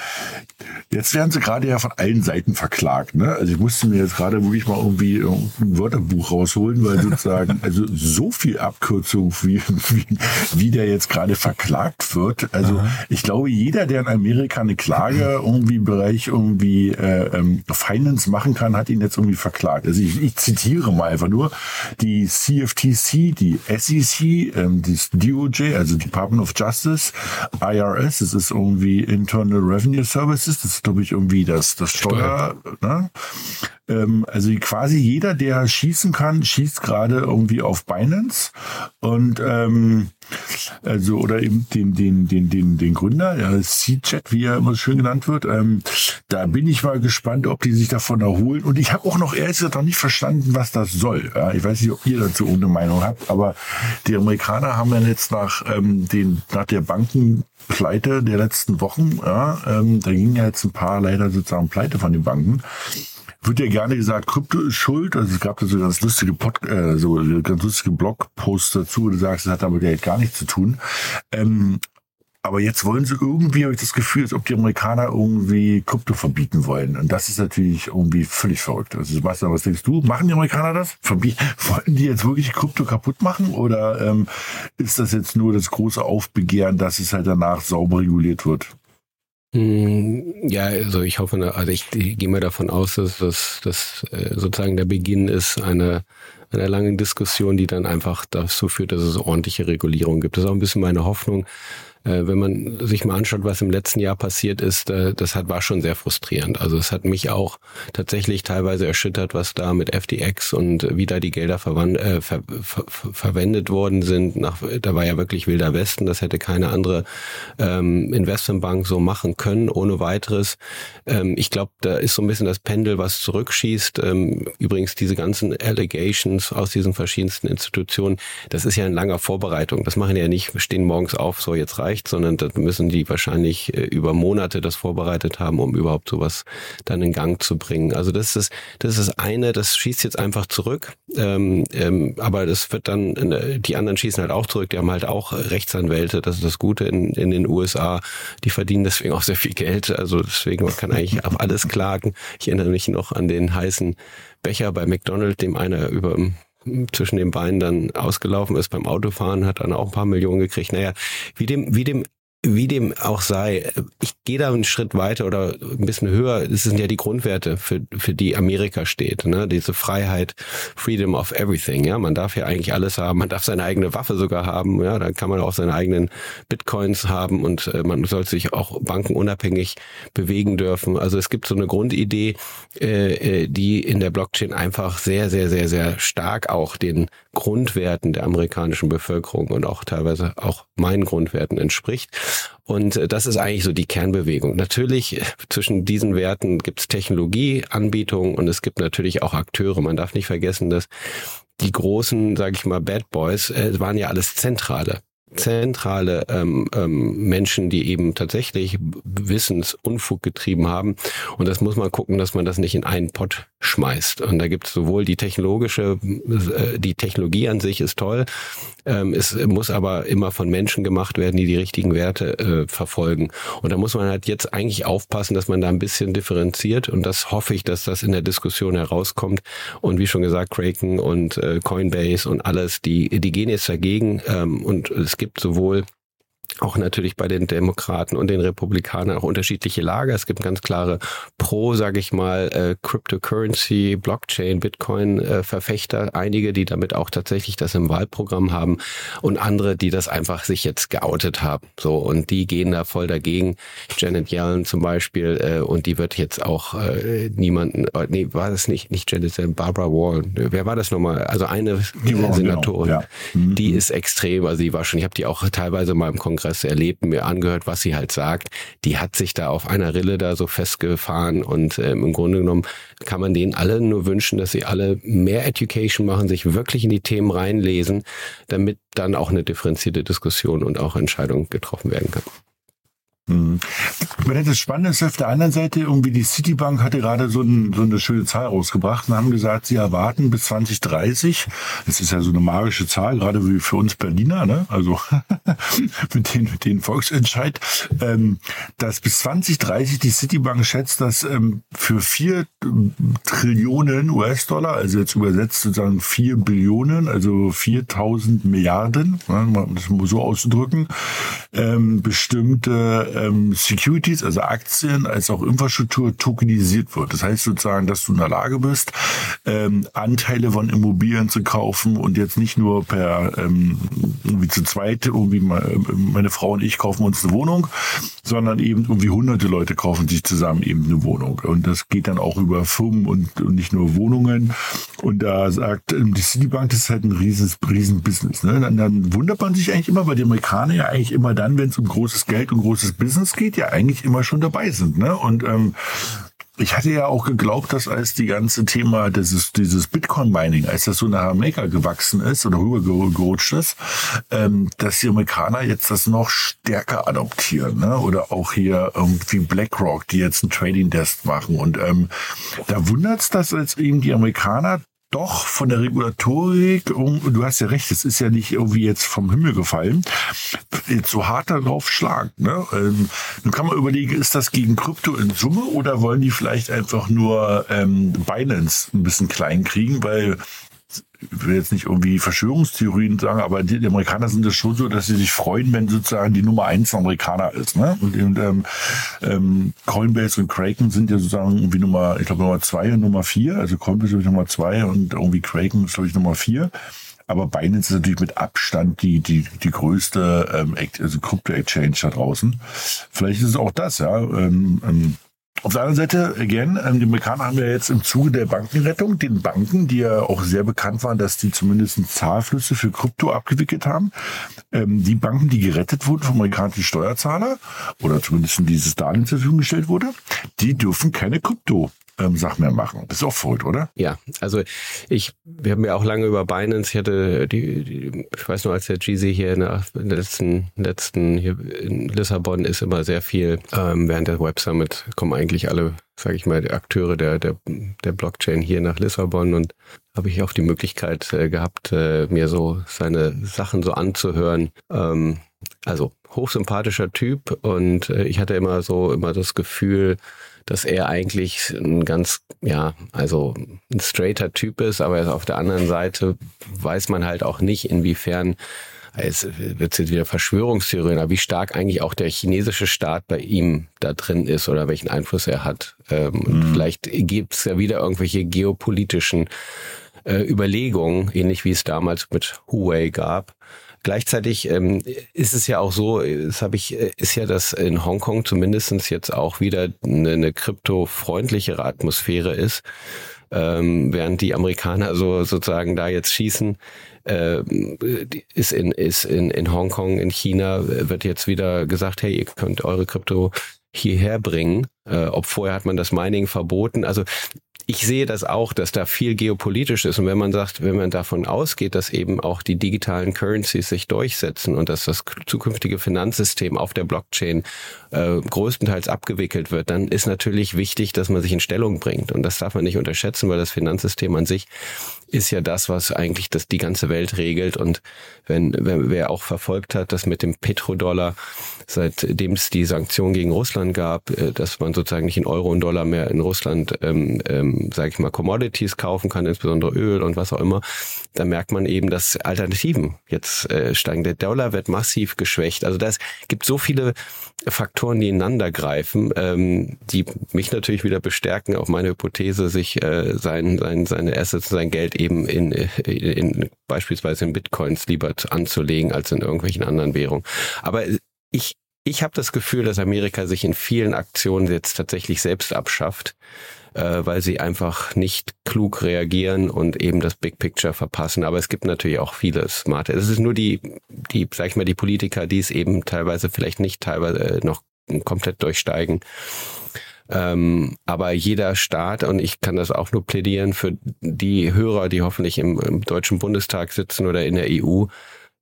Jetzt werden sie gerade ja von allen Seiten verklagt. Ne? Also ich musste mir jetzt gerade wirklich mal irgendwie ein Wörterbuch rausholen, weil sozusagen, also so viel Abkürzung, wie, wie, wie der jetzt gerade verklagt wird. Also Aha. ich glaube, jeder, der in Amerika eine Klage irgendwie im Bereich irgendwie äh, ähm, Finance machen kann, hat ihn jetzt irgendwie verklagt. Also ich, ich zitiere mal einfach nur die CFTC, die SEC, ähm, das DOJ, also Department of Justice, IRS, das ist irgendwie Internal Revenue Services, das ist glaube ich irgendwie das, das Steuer, Steuer. Ne? Ähm, also quasi jeder, der schießen kann, schießt gerade irgendwie auf Binance und ähm, also oder eben den den den den den Gründer, ja, C-Chat, wie er immer schön genannt wird. Ähm, da bin ich mal gespannt, ob die sich davon erholen. Und ich habe auch noch ehrlich gesagt noch nicht verstanden, was das soll. Ja, ich weiß nicht, ob ihr dazu eine Meinung habt, aber die Amerikaner haben ja jetzt nach ähm, den nach der Bankenpleite der letzten Wochen, ja, ähm, da gingen ja jetzt ein paar leider sozusagen pleite von den Banken wird ja gerne gesagt, Krypto ist schuld. Also es gab da so ganz lustige Pod, äh, so ganz lustige Blogposts dazu, wo du sagst, das hat damit ja gar nichts zu tun. Ähm, aber jetzt wollen sie irgendwie, habe ich das Gefühl, als ob die Amerikaner irgendwie Krypto verbieten wollen. Und das ist natürlich irgendwie völlig verrückt. Also Sebastian, was denkst du? Machen die Amerikaner das? Verbieten? Wollen die jetzt wirklich Krypto kaputt machen? Oder ähm, ist das jetzt nur das große Aufbegehren, dass es halt danach sauber reguliert wird? Hm, ja, also ich hoffe, also ich, gehe mal davon aus, dass das dass, äh, sozusagen der Beginn ist einer, einer langen Diskussion, die dann einfach dazu führt, dass es ordentliche Regulierung gibt. Das ist auch ein bisschen meine Hoffnung, wenn man sich mal anschaut, was im letzten Jahr passiert ist, äh, das hat, war schon sehr frustrierend. Also es hat mich auch tatsächlich teilweise erschüttert, was da mit FTX und wie da die Gelder verwand, äh, ver, ver, verwendet worden sind. Nach, da war ja wirklich wilder Westen. Das hätte keine andere ähm, Investmentbank so machen können, ohne weiteres. Ähm, ich glaube, da ist so ein bisschen das Pendel, was zurückschießt. Ähm, übrigens diese ganzen Allegations aus diesen verschiedensten Institutionen, das ist ja in langer Vorbereitung. Das machen ja nicht, wir stehen morgens auf, so jetzt reicht reicht, sondern da müssen die wahrscheinlich äh, über Monate das vorbereitet haben, um überhaupt sowas dann in Gang zu bringen. Also das ist das ist eine, das schießt jetzt einfach zurück, ähm, ähm, aber das wird dann die anderen schießen halt auch zurück. Die haben halt auch Rechtsanwälte. Das ist das Gute in, in den USA. Die verdienen deswegen auch sehr viel Geld. Also deswegen man kann eigentlich auf alles klagen. Ich erinnere mich noch an den heißen Becher bei McDonald's, dem einer über zwischen den Beinen dann ausgelaufen ist beim Autofahren, hat dann auch ein paar Millionen gekriegt. Naja, wie dem, wie dem wie dem auch sei, ich gehe da einen Schritt weiter oder ein bisschen höher. Das sind ja die Grundwerte, für, für die Amerika steht. Ne? Diese Freiheit, Freedom of Everything. Ja, man darf ja eigentlich alles haben. Man darf seine eigene Waffe sogar haben. Ja, dann kann man auch seine eigenen Bitcoins haben und äh, man soll sich auch bankenunabhängig bewegen dürfen. Also es gibt so eine Grundidee, äh, äh die in der Blockchain einfach sehr, sehr, sehr, sehr stark auch den Grundwerten der amerikanischen Bevölkerung und auch teilweise auch meinen Grundwerten entspricht. Und äh, das ist eigentlich so die Kernbewegung. Natürlich äh, zwischen diesen Werten gibt es Technologieanbietungen und es gibt natürlich auch Akteure. Man darf nicht vergessen, dass die großen, sage ich mal, Bad Boys äh, waren ja alles zentrale zentrale ähm, ähm, Menschen, die eben tatsächlich Wissensunfug getrieben haben. Und das muss man gucken, dass man das nicht in einen Pott schmeißt. Und da gibt es sowohl die technologische, äh, die Technologie an sich ist toll, ähm, es muss aber immer von Menschen gemacht werden, die die richtigen Werte äh, verfolgen. Und da muss man halt jetzt eigentlich aufpassen, dass man da ein bisschen differenziert. Und das hoffe ich, dass das in der Diskussion herauskommt. Und wie schon gesagt, Kraken und äh, Coinbase und alles, die, die gehen jetzt dagegen. Ähm, und es gibt sowohl auch natürlich bei den Demokraten und den Republikanern auch unterschiedliche Lager. Es gibt ganz klare Pro, sage ich mal, äh, Cryptocurrency, Blockchain, Bitcoin äh, einige, die damit auch tatsächlich das im Wahlprogramm haben und andere, die das einfach sich jetzt geoutet haben. So und die gehen da voll dagegen. Janet Yellen zum Beispiel äh, und die wird jetzt auch äh, niemanden, äh, nee, war das nicht nicht Janet, Yellen, Barbara Wall. Wer war das nochmal? Also eine die Wall, Senatorin, genau. ja. mhm. die ist extrem. Also die war schon, ich habe die auch teilweise mal im Kongress Kongress erlebt, mir angehört, was sie halt sagt. Die hat sich da auf einer Rille da so festgefahren und ähm, im Grunde genommen kann man denen alle nur wünschen, dass sie alle mehr Education machen, sich wirklich in die Themen reinlesen, damit dann auch eine differenzierte Diskussion und auch Entscheidung getroffen werden kann. Mhm. Das Spannende ist auf der anderen Seite, irgendwie die Citibank hatte gerade so, ein, so eine schöne Zahl rausgebracht und haben gesagt, sie erwarten bis 2030, das ist ja so eine magische Zahl, gerade wie für uns Berliner, ne? also mit den, mit den Volksentscheid, ähm, dass bis 2030 die Citibank schätzt, dass ähm, für vier Trillionen US-Dollar, also jetzt übersetzt sozusagen vier Billionen, also 4000 Milliarden, ne, das mal so auszudrücken, ähm, bestimmte ähm, Securities, also Aktien, als auch Infrastruktur tokenisiert wird. Das heißt sozusagen, dass du in der Lage bist, ähm, Anteile von Immobilien zu kaufen und jetzt nicht nur per ähm, irgendwie zu zweit, irgendwie meine Frau und ich kaufen uns eine Wohnung, sondern eben irgendwie hunderte Leute kaufen sich zusammen eben eine Wohnung. Und das geht dann auch über Firmen und, und nicht nur Wohnungen. Und da sagt ähm, die Citibank, das ist halt ein riesen, riesen Business. Ne? Dann, dann wundert man sich eigentlich immer, weil die Amerikaner ja eigentlich immer dann, wenn es um großes Geld und großes Business geht, ja eigentlich immer schon dabei sind. Ne? Und ähm, ich hatte ja auch geglaubt, dass als die ganze Thema dieses, dieses Bitcoin-Mining, als das so nach Amerika gewachsen ist oder rübergerutscht ist, ähm, dass die Amerikaner jetzt das noch stärker adoptieren. Ne? Oder auch hier irgendwie BlackRock, die jetzt einen Trading-Desk machen. Und ähm, da wundert's, dass jetzt eben die Amerikaner doch von der Regulatorik, du hast ja recht, es ist ja nicht irgendwie jetzt vom Himmel gefallen, jetzt so hart darauf schlagen. Ne? Ähm, nun kann man überlegen, ist das gegen Krypto in Summe oder wollen die vielleicht einfach nur ähm, Binance ein bisschen klein kriegen, weil ich will jetzt nicht irgendwie Verschwörungstheorien sagen, aber die, die Amerikaner sind es schon so, dass sie sich freuen, wenn sozusagen die Nummer eins Amerikaner ist. Ne? Und, und ähm, ähm, Coinbase und Kraken sind ja sozusagen irgendwie Nummer, ich glaube Nummer zwei und Nummer vier. Also Coinbase ist Nummer zwei und irgendwie Kraken ist glaube ich Nummer vier. Aber Binance ist natürlich mit Abstand die, die, die größte ähm, also Crypto-Exchange da draußen. Vielleicht ist es auch das, ja. Ähm, ähm, auf der anderen Seite, again, ähm, die Amerikaner haben ja jetzt im Zuge der Bankenrettung den Banken, die ja auch sehr bekannt waren, dass die zumindest Zahlflüsse für Krypto abgewickelt haben, ähm, die Banken, die gerettet wurden vom amerikanischen Steuerzahler oder zumindest dieses Darlehen zur Verfügung gestellt wurde, die dürfen keine Krypto ähm, Sachen mehr machen. Das ist auch verrückt, oder? Ja, also ich, wir haben ja auch lange über Binance, ich hatte die, die ich weiß nur, als der GZ hier in der letzten, letzten hier in Lissabon ist immer sehr viel, ähm, während der Web Summit kommen eigentlich alle, sage ich mal, die Akteure der, der, der Blockchain hier nach Lissabon und habe ich auch die Möglichkeit äh, gehabt, äh, mir so seine Sachen so anzuhören. Ähm, also hochsympathischer Typ und äh, ich hatte immer so immer das Gefühl, dass er eigentlich ein ganz, ja, also ein straighter Typ ist, aber auf der anderen Seite weiß man halt auch nicht, inwiefern es wird jetzt wieder Verschwörungstheorien, aber wie stark eigentlich auch der chinesische Staat bei ihm da drin ist oder welchen Einfluss er hat. Ähm, mhm. Vielleicht gibt es ja wieder irgendwelche geopolitischen äh, Überlegungen, ähnlich wie es damals mit Huawei gab, Gleichzeitig ähm, ist es ja auch so, das habe ich, äh, ist ja das in Hongkong zumindestens jetzt auch wieder eine, eine kryptofreundlichere Atmosphäre ist, ähm, während die Amerikaner so sozusagen da jetzt schießen. Äh, ist in ist in in Hongkong in China wird jetzt wieder gesagt, hey, ihr könnt eure Krypto hierher bringen. Äh, ob vorher hat man das Mining verboten. Also ich sehe das auch, dass da viel geopolitisch ist. Und wenn man sagt, wenn man davon ausgeht, dass eben auch die digitalen Currencies sich durchsetzen und dass das zukünftige Finanzsystem auf der Blockchain äh, größtenteils abgewickelt wird, dann ist natürlich wichtig, dass man sich in Stellung bringt. Und das darf man nicht unterschätzen, weil das Finanzsystem an sich ist ja das, was eigentlich das die ganze Welt regelt. Und wenn, wenn wer auch verfolgt hat, dass mit dem Petrodollar, seitdem es die Sanktionen gegen Russland gab, äh, dass man sozusagen nicht in Euro und Dollar mehr in Russland, ähm, ähm, sage ich mal, Commodities kaufen kann, insbesondere Öl und was auch immer, da merkt man eben, dass Alternativen jetzt äh, steigen. Der Dollar wird massiv geschwächt. Also das gibt so viele Faktoren, die ineinander greifen, ähm, die mich natürlich wieder bestärken, auf meine Hypothese, sich äh, sein, sein, seine Assets, sein Geld eben in, in, in beispielsweise in Bitcoins lieber anzulegen als in irgendwelchen anderen Währungen. Aber ich ich habe das Gefühl, dass Amerika sich in vielen Aktionen jetzt tatsächlich selbst abschafft äh, weil sie einfach nicht klug reagieren und eben das Big Picture verpassen. Aber es gibt natürlich auch viele smarte. Es ist nur die, die, sag ich mal, die Politiker, die es eben teilweise vielleicht nicht teilweise äh, noch komplett durchsteigen. Ähm, aber jeder Staat, und ich kann das auch nur plädieren für die Hörer, die hoffentlich im, im Deutschen Bundestag sitzen oder in der EU,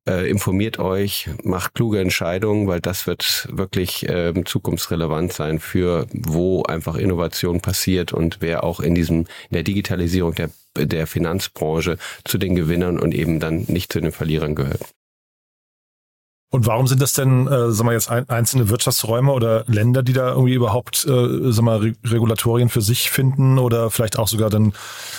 äh, informiert euch, macht kluge Entscheidungen, weil das wird wirklich äh, zukunftsrelevant sein für wo einfach Innovation passiert und wer auch in diesem in der Digitalisierung der der Finanzbranche zu den Gewinnern und eben dann nicht zu den Verlierern gehört. Und warum sind das denn, äh, sagen wir jetzt ein, einzelne Wirtschaftsräume oder Länder, die da irgendwie überhaupt, äh, sagen wir, Re Regulatorien für sich finden oder vielleicht auch sogar dann,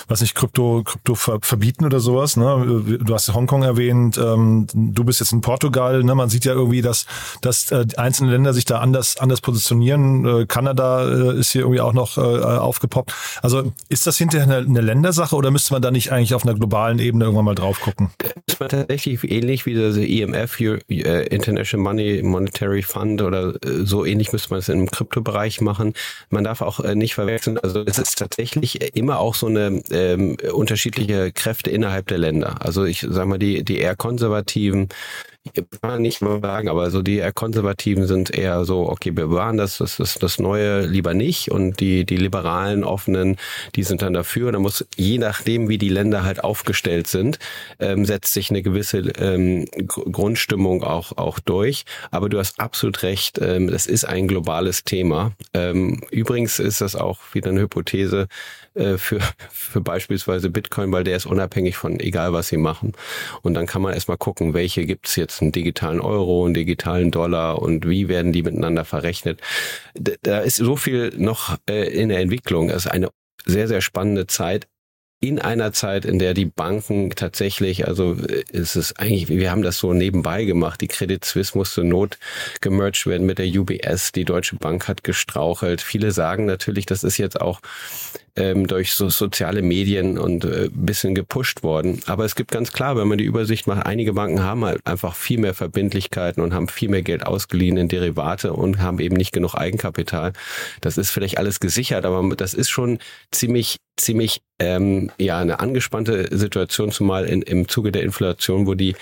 weiß nicht, Krypto, Krypto ver verbieten oder sowas? Ne? Du hast Hongkong erwähnt, ähm, du bist jetzt in Portugal. Ne? Man sieht ja irgendwie, dass, dass äh, einzelne Länder sich da anders, anders positionieren. Äh, Kanada äh, ist hier irgendwie auch noch äh, aufgepoppt. Also ist das hinterher eine, eine Ländersache oder müsste man da nicht eigentlich auf einer globalen Ebene irgendwann mal drauf gucken? Das ist tatsächlich ähnlich wie das IMF, äh, International Money Monetary Fund oder äh, so ähnlich müsste man es im Kryptobereich machen. Man darf auch äh, nicht verwechseln, also es ist tatsächlich immer auch so eine ähm, unterschiedliche Kräfte innerhalb der Länder. Also ich sage mal, die, die eher konservativen kann man nicht mal sagen, aber so die eher Konservativen sind eher so, okay, wir bewahren das, das ist das Neue lieber nicht und die, die liberalen, offenen, die sind dann dafür. Da muss, je nachdem, wie die Länder halt aufgestellt sind, ähm, setzt sich eine gewisse ähm, Grundstimmung auch, auch durch. Aber du hast absolut recht, ähm, das ist ein globales Thema. Ähm, übrigens ist das auch wieder eine Hypothese, äh, für, für beispielsweise Bitcoin, weil der ist unabhängig von egal, was sie machen. Und dann kann man erstmal gucken, welche gibt es jetzt einen digitalen Euro, einen digitalen Dollar und wie werden die miteinander verrechnet. Da ist so viel noch äh, in der Entwicklung. Es ist eine sehr, sehr spannende Zeit in einer Zeit, in der die Banken tatsächlich, also äh, es ist eigentlich, wir haben das so nebenbei gemacht. Die Credit Suisse musste not gemerged werden mit der UBS. Die Deutsche Bank hat gestrauchelt. Viele sagen natürlich, das ist jetzt auch ähm, durch so soziale Medien und äh, bisschen gepusht worden. Aber es gibt ganz klar, wenn man die Übersicht macht, einige Banken haben halt einfach viel mehr Verbindlichkeiten und haben viel mehr Geld ausgeliehen in Derivate und haben eben nicht genug Eigenkapital. Das ist vielleicht alles gesichert, aber das ist schon ziemlich ziemlich ähm, ja eine angespannte Situation, zumal in, im Zuge der Inflation, wo die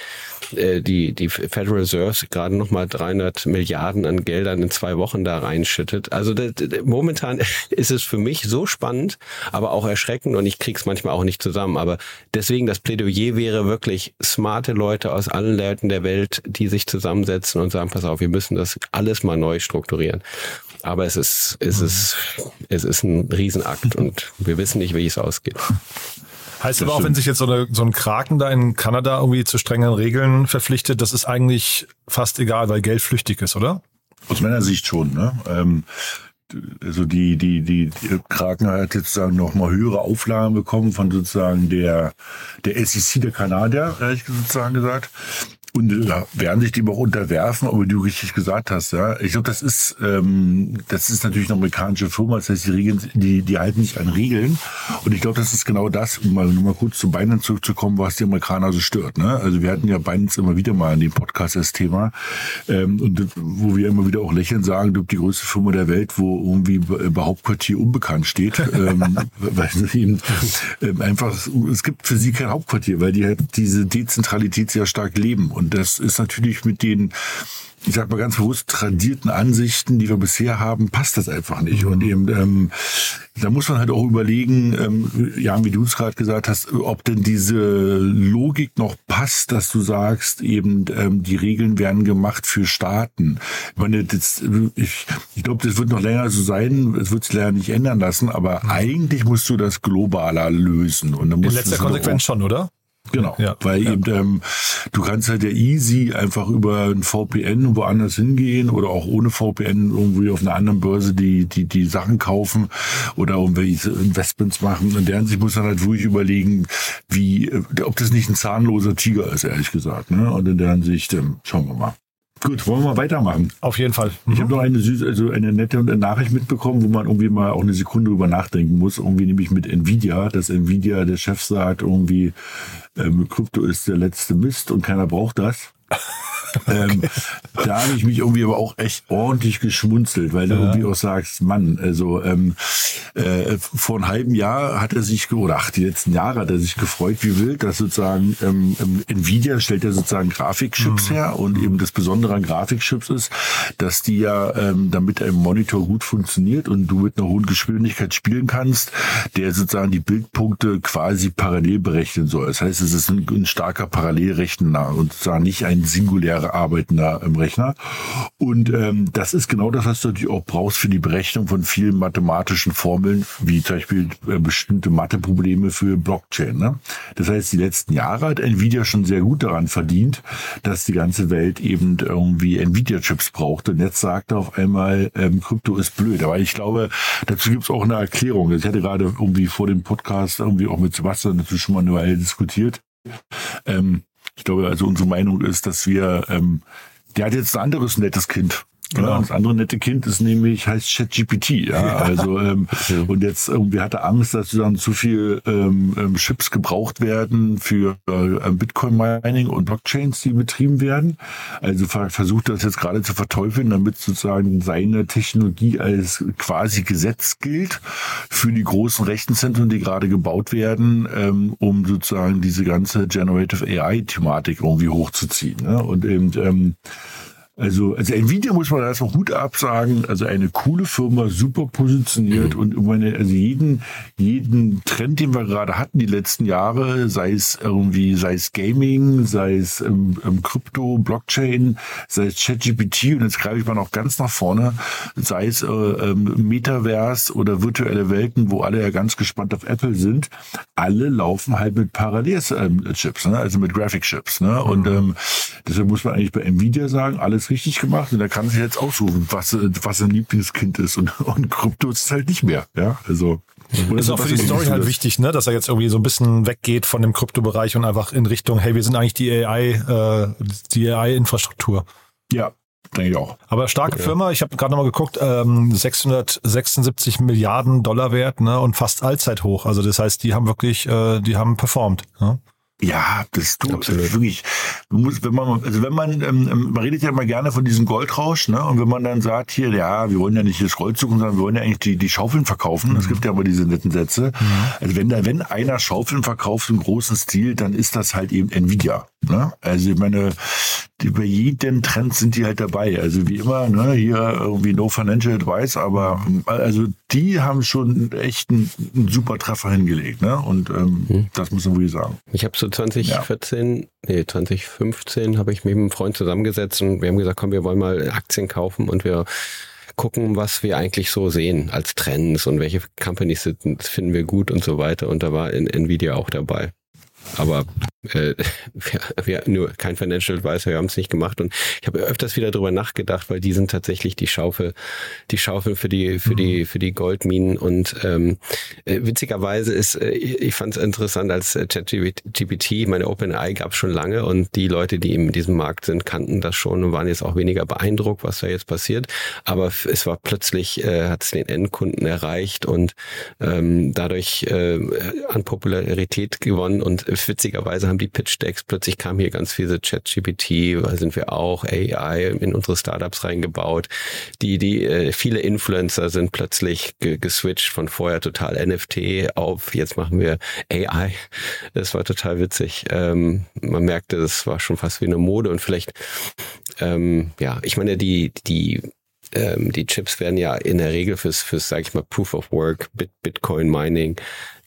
äh, die die Federal Reserve gerade noch mal 300 Milliarden an Geldern in zwei Wochen da reinschüttet. Also das, momentan ist es für mich so spannend, aber auch erschreckend und ich krieg's manchmal auch nicht zusammen. Aber deswegen das Plädoyer wäre wirklich smarte Leute aus allen Leuten der Welt, die sich zusammensetzen und sagen: Pass auf, wir müssen das alles mal neu strukturieren. Aber es ist, es ist, es ist ein Riesenakt und wir wissen nicht, wie es ausgeht. Heißt aber auch, wenn sich jetzt so, eine, so ein Kraken da in Kanada irgendwie zu strengen Regeln verpflichtet, das ist eigentlich fast egal, weil Geld flüchtig ist, oder? Aus meiner Sicht schon. Ne? Ähm, also die, die, die, die Kraken hat jetzt sozusagen noch mal höhere Auflagen bekommen von sozusagen der, der SEC der Kanadier, ehrlich sozusagen gesagt und äh, werden sich dem auch unterwerfen, aber du richtig gesagt hast, ja. Ich glaube, das ist, ähm, das ist natürlich eine amerikanische Firma, das heißt, die Regeln, die, die halten nicht an Regeln. Und ich glaube, das ist genau das, um mal, nur mal kurz zu Binance zurückzukommen, was die Amerikaner so stört. Ne? Also wir hatten ja Binance immer wieder mal in dem Podcast das Thema, ähm, und wo wir immer wieder auch lächeln sagen, du die größte Firma der Welt, wo irgendwie bei Hauptquartier unbekannt steht, ähm, weil sie eben ähm, einfach, es gibt für sie kein Hauptquartier, weil die halt diese Dezentralität sehr stark leben. Und Und das ist natürlich mit den ich sag mal ganz bewusst, tradierten Ansichten, die wir bisher haben, passt das einfach nicht. Und eben, ähm, da muss man halt auch überlegen, ähm, ja, wie du es gerade gesagt hast, ob denn diese Logik noch passt, dass du sagst, eben ähm, die Regeln werden gemacht für Staaten. Ich meine, das, ich, ich glaube, das wird noch länger so sein, es wird sich leider nicht ändern lassen, aber mhm. eigentlich musst du das globaler lösen. Und dann musst In letzter Konsequenz schon, oder? Genau, ja, weil ja. eben ähm, du kannst halt ja easy einfach über ein VPN woanders hingehen oder auch ohne VPN irgendwie auf einer anderen Börse die die die Sachen kaufen oder irgendwelche Investments machen. Und deren sich muss dann halt ruhig überlegen, wie ob das nicht ein zahnloser Tiger ist, ehrlich gesagt. Ne? Und in der Hinsicht ähm, schauen wir mal. Gut, wollen wir mal weitermachen? Auf jeden Fall. Mhm. Ich habe noch eine süße, also eine nette Nachricht mitbekommen, wo man irgendwie mal auch eine Sekunde drüber nachdenken muss. Irgendwie nämlich mit Nvidia, dass Nvidia der Chef sagt, irgendwie ähm, Krypto ist der letzte Mist und keiner braucht das. ähm, da habe ich mich irgendwie aber auch echt ordentlich geschmunzelt, weil du ja. irgendwie auch sagst, Mann, also ähm, äh, vor einem halben Jahr hat er sich, oder ach, die letzten Jahre hat er sich gefreut wie wild, dass sozusagen ähm, ähm Nvidia stellt ja sozusagen Grafikchips mhm. her und eben das Besondere an Grafikchips ist, dass die ja, ähm, damit ein Monitor gut funktioniert und du mit einer hohen Geschwindigkeit spielen kannst, der sozusagen die Bildpunkte quasi parallel berechnen soll. Das heißt, es ist ein, ein starker Parallelrechner und sozusagen nicht ein singulärer Jahre arbeitender im Rechner. Und ähm, das ist genau das, was du natürlich auch brauchst für die Berechnung von vielen mathematischen Formeln, wie zum Beispiel äh, bestimmte Matheprobleme für Blockchain. Ne? Das heißt, die letzten Jahre hat Nvidia schon sehr gut daran verdient, dass die ganze Welt eben irgendwie Nvidia-Chips braucht. Und jetzt sagt er auf einmal, ähm, Krypto ist blöd. Aber ich glaube, dazu gibt es auch eine Erklärung. Ich hatte gerade irgendwie vor dem Podcast irgendwie auch mit Sebastian dazu schon mal eine Weile diskutiert. Ähm, ich glaube, also unsere Meinung ist, dass wir, ähm, der hat jetzt ein anderes nettes Kind. Genau. Ja, das andere nette Kind ist nämlich, heißt ChatGPT. Ja, ja. also ähm, und jetzt irgendwie hatte Angst, dass dann zu viel ähm, ähm, Chips gebraucht werden für äh, Bitcoin-Mining und Blockchains, die betrieben werden. Also versucht das jetzt gerade zu verteufeln, damit sozusagen seine Technologie als quasi Gesetz gilt für die großen Rechenzentren, die gerade gebaut werden, ähm, um sozusagen diese ganze Generative AI-Thematik irgendwie hochzuziehen. Ne? Und eben ähm, also, also Nvidia muss man auch gut absagen. Also eine coole Firma, super positioniert mhm. und meine, also jeden, jeden Trend, den wir gerade hatten die letzten Jahre, sei es irgendwie, sei es Gaming, sei es ähm, ähm, Krypto, Blockchain, sei es ChatGPT und jetzt greife ich mal noch ganz nach vorne, sei es äh, ähm, Metaverse oder virtuelle Welten, wo alle ja ganz gespannt auf Apple sind, alle laufen halt mit Parallelchips, ne? also mit Graphic Chips. Ne? Mhm. Und ähm, deshalb muss man eigentlich bei Nvidia sagen, alles alles richtig gemacht und er kann sich jetzt aussuchen, was, was sein Lieblingskind ist und, und Krypto ist halt nicht mehr. Ja, also. Ist auch für die Story halt wichtig, ne, dass er jetzt irgendwie so ein bisschen weggeht von dem Kryptobereich und einfach in Richtung, hey, wir sind eigentlich die AI, äh, die AI-Infrastruktur. Ja, denke ich auch. Aber starke ja. Firma, ich habe gerade nochmal geguckt, ähm, 676 Milliarden Dollar wert, ne, und fast Allzeithoch. Also das heißt, die haben wirklich, äh, die haben performt. Ne? Ja, das tut Absolut. wirklich. Muss, wenn man, also wenn man, ähm, ähm, man redet ja immer gerne von diesem Goldrausch, ne? Und wenn man dann sagt, hier, ja, wir wollen ja nicht das Gold suchen, sondern wir wollen ja eigentlich die, die Schaufeln verkaufen. Es mhm. gibt ja aber diese netten Sätze. Mhm. Also wenn da, wenn einer Schaufeln verkauft im großen Stil, dann ist das halt eben Nvidia. Ne? Also ich meine, bei jedem Trend sind die halt dabei. Also wie immer, ne, hier irgendwie no financial advice, aber also die haben schon echt einen, einen super Treffer hingelegt, ne? Und ähm, hm. das muss man wohl sagen. Ich habe so 2014, ja. nee, 2015 habe ich mit einem Freund zusammengesetzt und wir haben gesagt, komm, wir wollen mal Aktien kaufen und wir gucken, was wir eigentlich so sehen als Trends und welche Companies finden wir gut und so weiter. Und da war Nvidia auch dabei. Aber äh, wir, wir nur kein Financial Advisor, wir haben es nicht gemacht und ich habe öfters wieder drüber nachgedacht, weil die sind tatsächlich die Schaufel, die Schaufel für die für die mhm. für die Goldminen und ähm, äh, witzigerweise ist, äh, ich fand es interessant als äh, ChatGPT, meine OpenAI gab es schon lange und die Leute, die in diesem Markt sind, kannten das schon und waren jetzt auch weniger beeindruckt, was da jetzt passiert. Aber es war plötzlich äh, hat es den Endkunden erreicht und ähm, dadurch äh, an Popularität gewonnen und witzigerweise haben die Pitch-Decks, plötzlich kam hier ganz viele ChatGPT, da sind wir auch, AI in unsere Startups reingebaut. Die, die, äh, viele Influencer sind plötzlich geswitcht von vorher total NFT auf, jetzt machen wir AI. Das war total witzig. Ähm, man merkte, das war schon fast wie eine Mode und vielleicht, ähm, ja, ich meine, die, die ähm, die Chips werden ja in der Regel fürs, fürs sag ich mal, Proof of Work, Bit Bitcoin Mining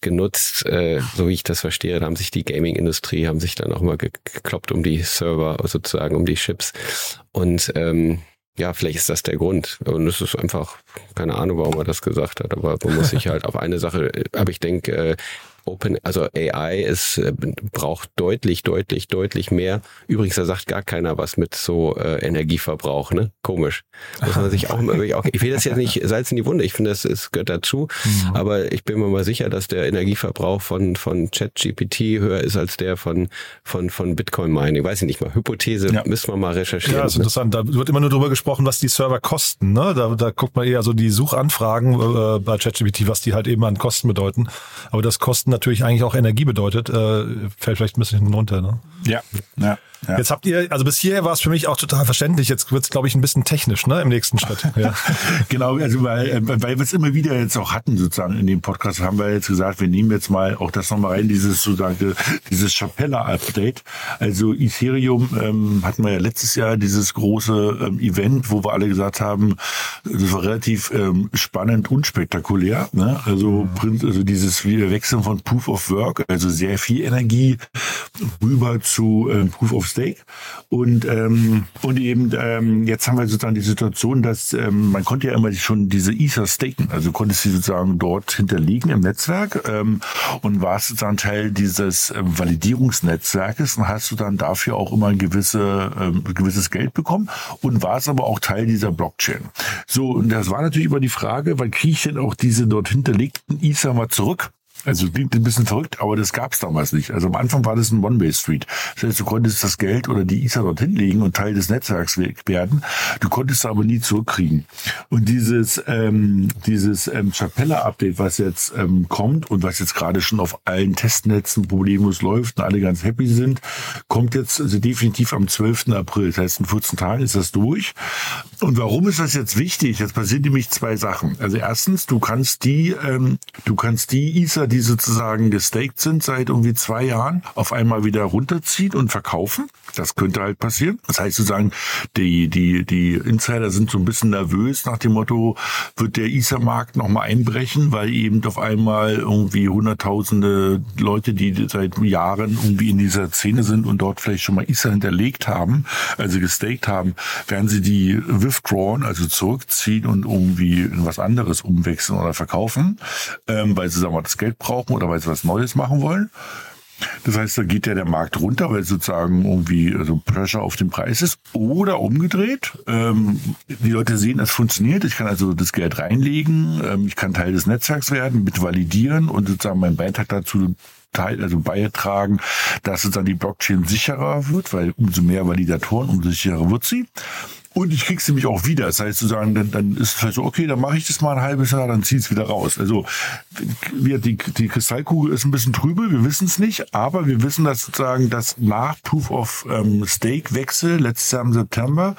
genutzt, äh, so wie ich das verstehe. Da haben sich die Gaming-Industrie, haben sich dann auch mal gekloppt um die Server, sozusagen um die Chips. Und ähm, ja, vielleicht ist das der Grund. Und es ist einfach, keine Ahnung, warum er das gesagt hat, aber man muss sich halt auf eine Sache, aber ich denke, äh, Open, also AI ist, äh, braucht deutlich, deutlich, deutlich mehr. Übrigens, da sagt gar keiner was mit so äh, Energieverbrauch, ne? Komisch. Muss man sich auch, auch, ich will das jetzt nicht Salz in die Wunde, ich finde, das ist, gehört dazu. Mhm. Aber ich bin mir mal sicher, dass der Energieverbrauch von, von ChatGPT höher ist als der von, von, von Bitcoin Mining. Weiß ich nicht mal. Hypothese ja. müssen wir mal recherchieren. Ja, ist ne? interessant. Da wird immer nur drüber gesprochen, was die Server kosten, ne? Da, da guckt man eher so die Suchanfragen äh, bei ChatGPT, was die halt eben an Kosten bedeuten. Aber das Kosten natürlich eigentlich auch Energie bedeutet, äh, fällt vielleicht ein bisschen runter. Ne? Ja, ja. Ja. Jetzt habt ihr, also bis hierher war es für mich auch total verständlich. Jetzt wird es, glaube ich, ein bisschen technisch, ne, im nächsten Schritt. Ja. genau, also weil, äh, weil wir es immer wieder jetzt auch hatten, sozusagen in dem Podcast, haben wir jetzt gesagt, wir nehmen jetzt mal auch das nochmal rein, dieses sozusagen, dieses Chapella-Update. Also Ethereum ähm, hatten wir ja letztes Jahr dieses große ähm, Event, wo wir alle gesagt haben, das war relativ ähm, spannend und spektakulär. Ne? Also, mhm. also dieses Wechseln von Proof of Work, also sehr viel Energie rüber zu ähm, Proof of Stake. Und, ähm, und eben ähm, jetzt haben wir sozusagen die Situation, dass ähm, man konnte ja immer schon diese Ether staken, also konntest sie sozusagen dort hinterlegen im Netzwerk ähm, und warst sozusagen Teil dieses ähm, Validierungsnetzwerkes und hast du dann dafür auch immer ein gewisse, ähm, gewisses Geld bekommen und warst aber auch Teil dieser Blockchain. So, und das war natürlich immer die Frage, wann kriege ich denn auch diese dort hinterlegten Ether mal zurück? Also klingt ein bisschen verrückt, aber das gab es damals nicht. Also am Anfang war das ein One-Way-Street. Das heißt, du konntest das Geld oder die ISA dorthin legen und Teil des Netzwerks werden. Du konntest aber nie zurückkriegen. Und dieses ähm, dieses ähm, Chapella-Update, was jetzt ähm, kommt und was jetzt gerade schon auf allen Testnetzen problemlos läuft und alle ganz happy sind, kommt jetzt also definitiv am 12. April. Das heißt, in 14 Tagen ist das durch. Und warum ist das jetzt wichtig? Jetzt passieren nämlich zwei Sachen. Also erstens, du kannst die, ähm, du kannst die ISA, die die sozusagen gestaked sind seit irgendwie zwei Jahren, auf einmal wieder runterziehen und verkaufen. Das könnte halt passieren. Das heißt sozusagen, die, die, die Insider sind so ein bisschen nervös nach dem Motto, wird der Ether-Markt nochmal einbrechen, weil eben auf einmal irgendwie hunderttausende Leute, die seit Jahren irgendwie in dieser Szene sind und dort vielleicht schon mal Ether hinterlegt haben, also gestaked haben, werden sie die withdrawn, also zurückziehen und irgendwie in was anderes umwechseln oder verkaufen, ähm, weil sie sagen wir das Geld brauchen oder weil sie was Neues machen wollen. Das heißt, da geht ja der Markt runter, weil sozusagen irgendwie also Pressure auf den Preis ist. Oder umgedreht, ähm, die Leute sehen, es funktioniert. Ich kann also das Geld reinlegen, ähm, ich kann Teil des Netzwerks werden, mit validieren und sozusagen meinen Beitrag dazu Teil, also beitragen, dass sozusagen die Blockchain sicherer wird, weil umso mehr Validatoren, umso sicherer wird sie. Und ich krieg's nämlich auch wieder. Das heißt, sozusagen, dann, dann ist es halt so, okay, dann mache ich das mal ein halbes Jahr, dann zieht's wieder raus. Also wir, die, die Kristallkugel ist ein bisschen trübe, wir wissen es nicht, aber wir wissen, dass sozusagen das nach Proof of ähm, Stake Wechsel letztes Jahr im September,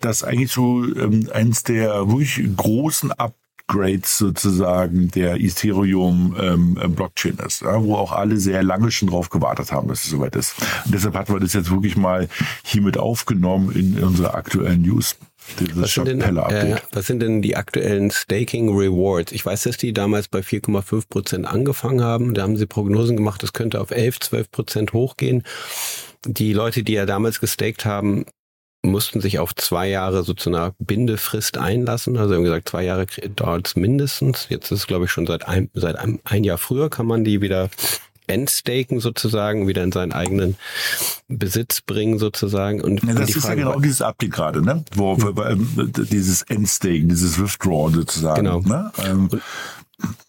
dass eigentlich so ähm, eins der wirklich großen Ab Upgrades sozusagen der Ethereum ähm, äh, Blockchain ist, ja, wo auch alle sehr lange schon drauf gewartet haben, dass es soweit ist. Und deshalb hatten wir das jetzt wirklich mal hiermit aufgenommen in unserer aktuellen News. Was sind, denn, äh, was sind denn die aktuellen Staking Rewards? Ich weiß, dass die damals bei 4,5 Prozent angefangen haben. Da haben sie Prognosen gemacht, das könnte auf 11, 12 Prozent hochgehen. Die Leute, die ja damals gestaked haben, mussten sich auf zwei Jahre so zu einer Bindefrist einlassen. Also haben gesagt, zwei Jahre dauert es mindestens. Jetzt ist es, glaube ich, schon seit ein, seit einem, ein Jahr früher kann man die wieder entstaken sozusagen, wieder in seinen eigenen Besitz bringen sozusagen. Und ja, das ist Frage, ja genau dieses Update gerade, ne? Wo, hm. wo ähm, dieses Endstaken, dieses Withdraw sozusagen. Genau. Ne? Ähm, und,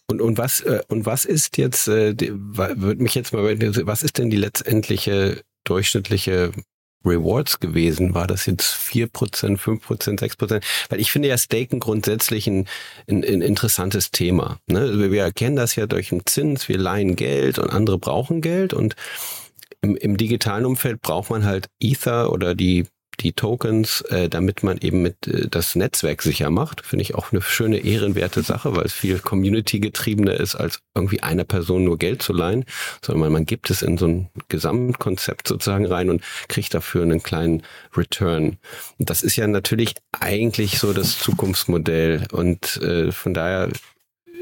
und, und was äh, und was ist jetzt äh, würde mich jetzt mal was ist denn die letztendliche durchschnittliche Rewards gewesen? War das jetzt vier Prozent, fünf Prozent, sechs Prozent? Weil ich finde ja Staken grundsätzlich ein, ein, ein interessantes Thema. Ne? Wir erkennen das ja durch den Zins, wir leihen Geld und andere brauchen Geld und im, im digitalen Umfeld braucht man halt Ether oder die die Tokens, äh, damit man eben mit äh, das Netzwerk sicher macht. Finde ich auch eine schöne, ehrenwerte Sache, weil es viel Community-getriebener ist, als irgendwie einer Person nur Geld zu leihen, sondern man gibt es in so ein Gesamtkonzept sozusagen rein und kriegt dafür einen kleinen Return. Und das ist ja natürlich eigentlich so das Zukunftsmodell und äh, von daher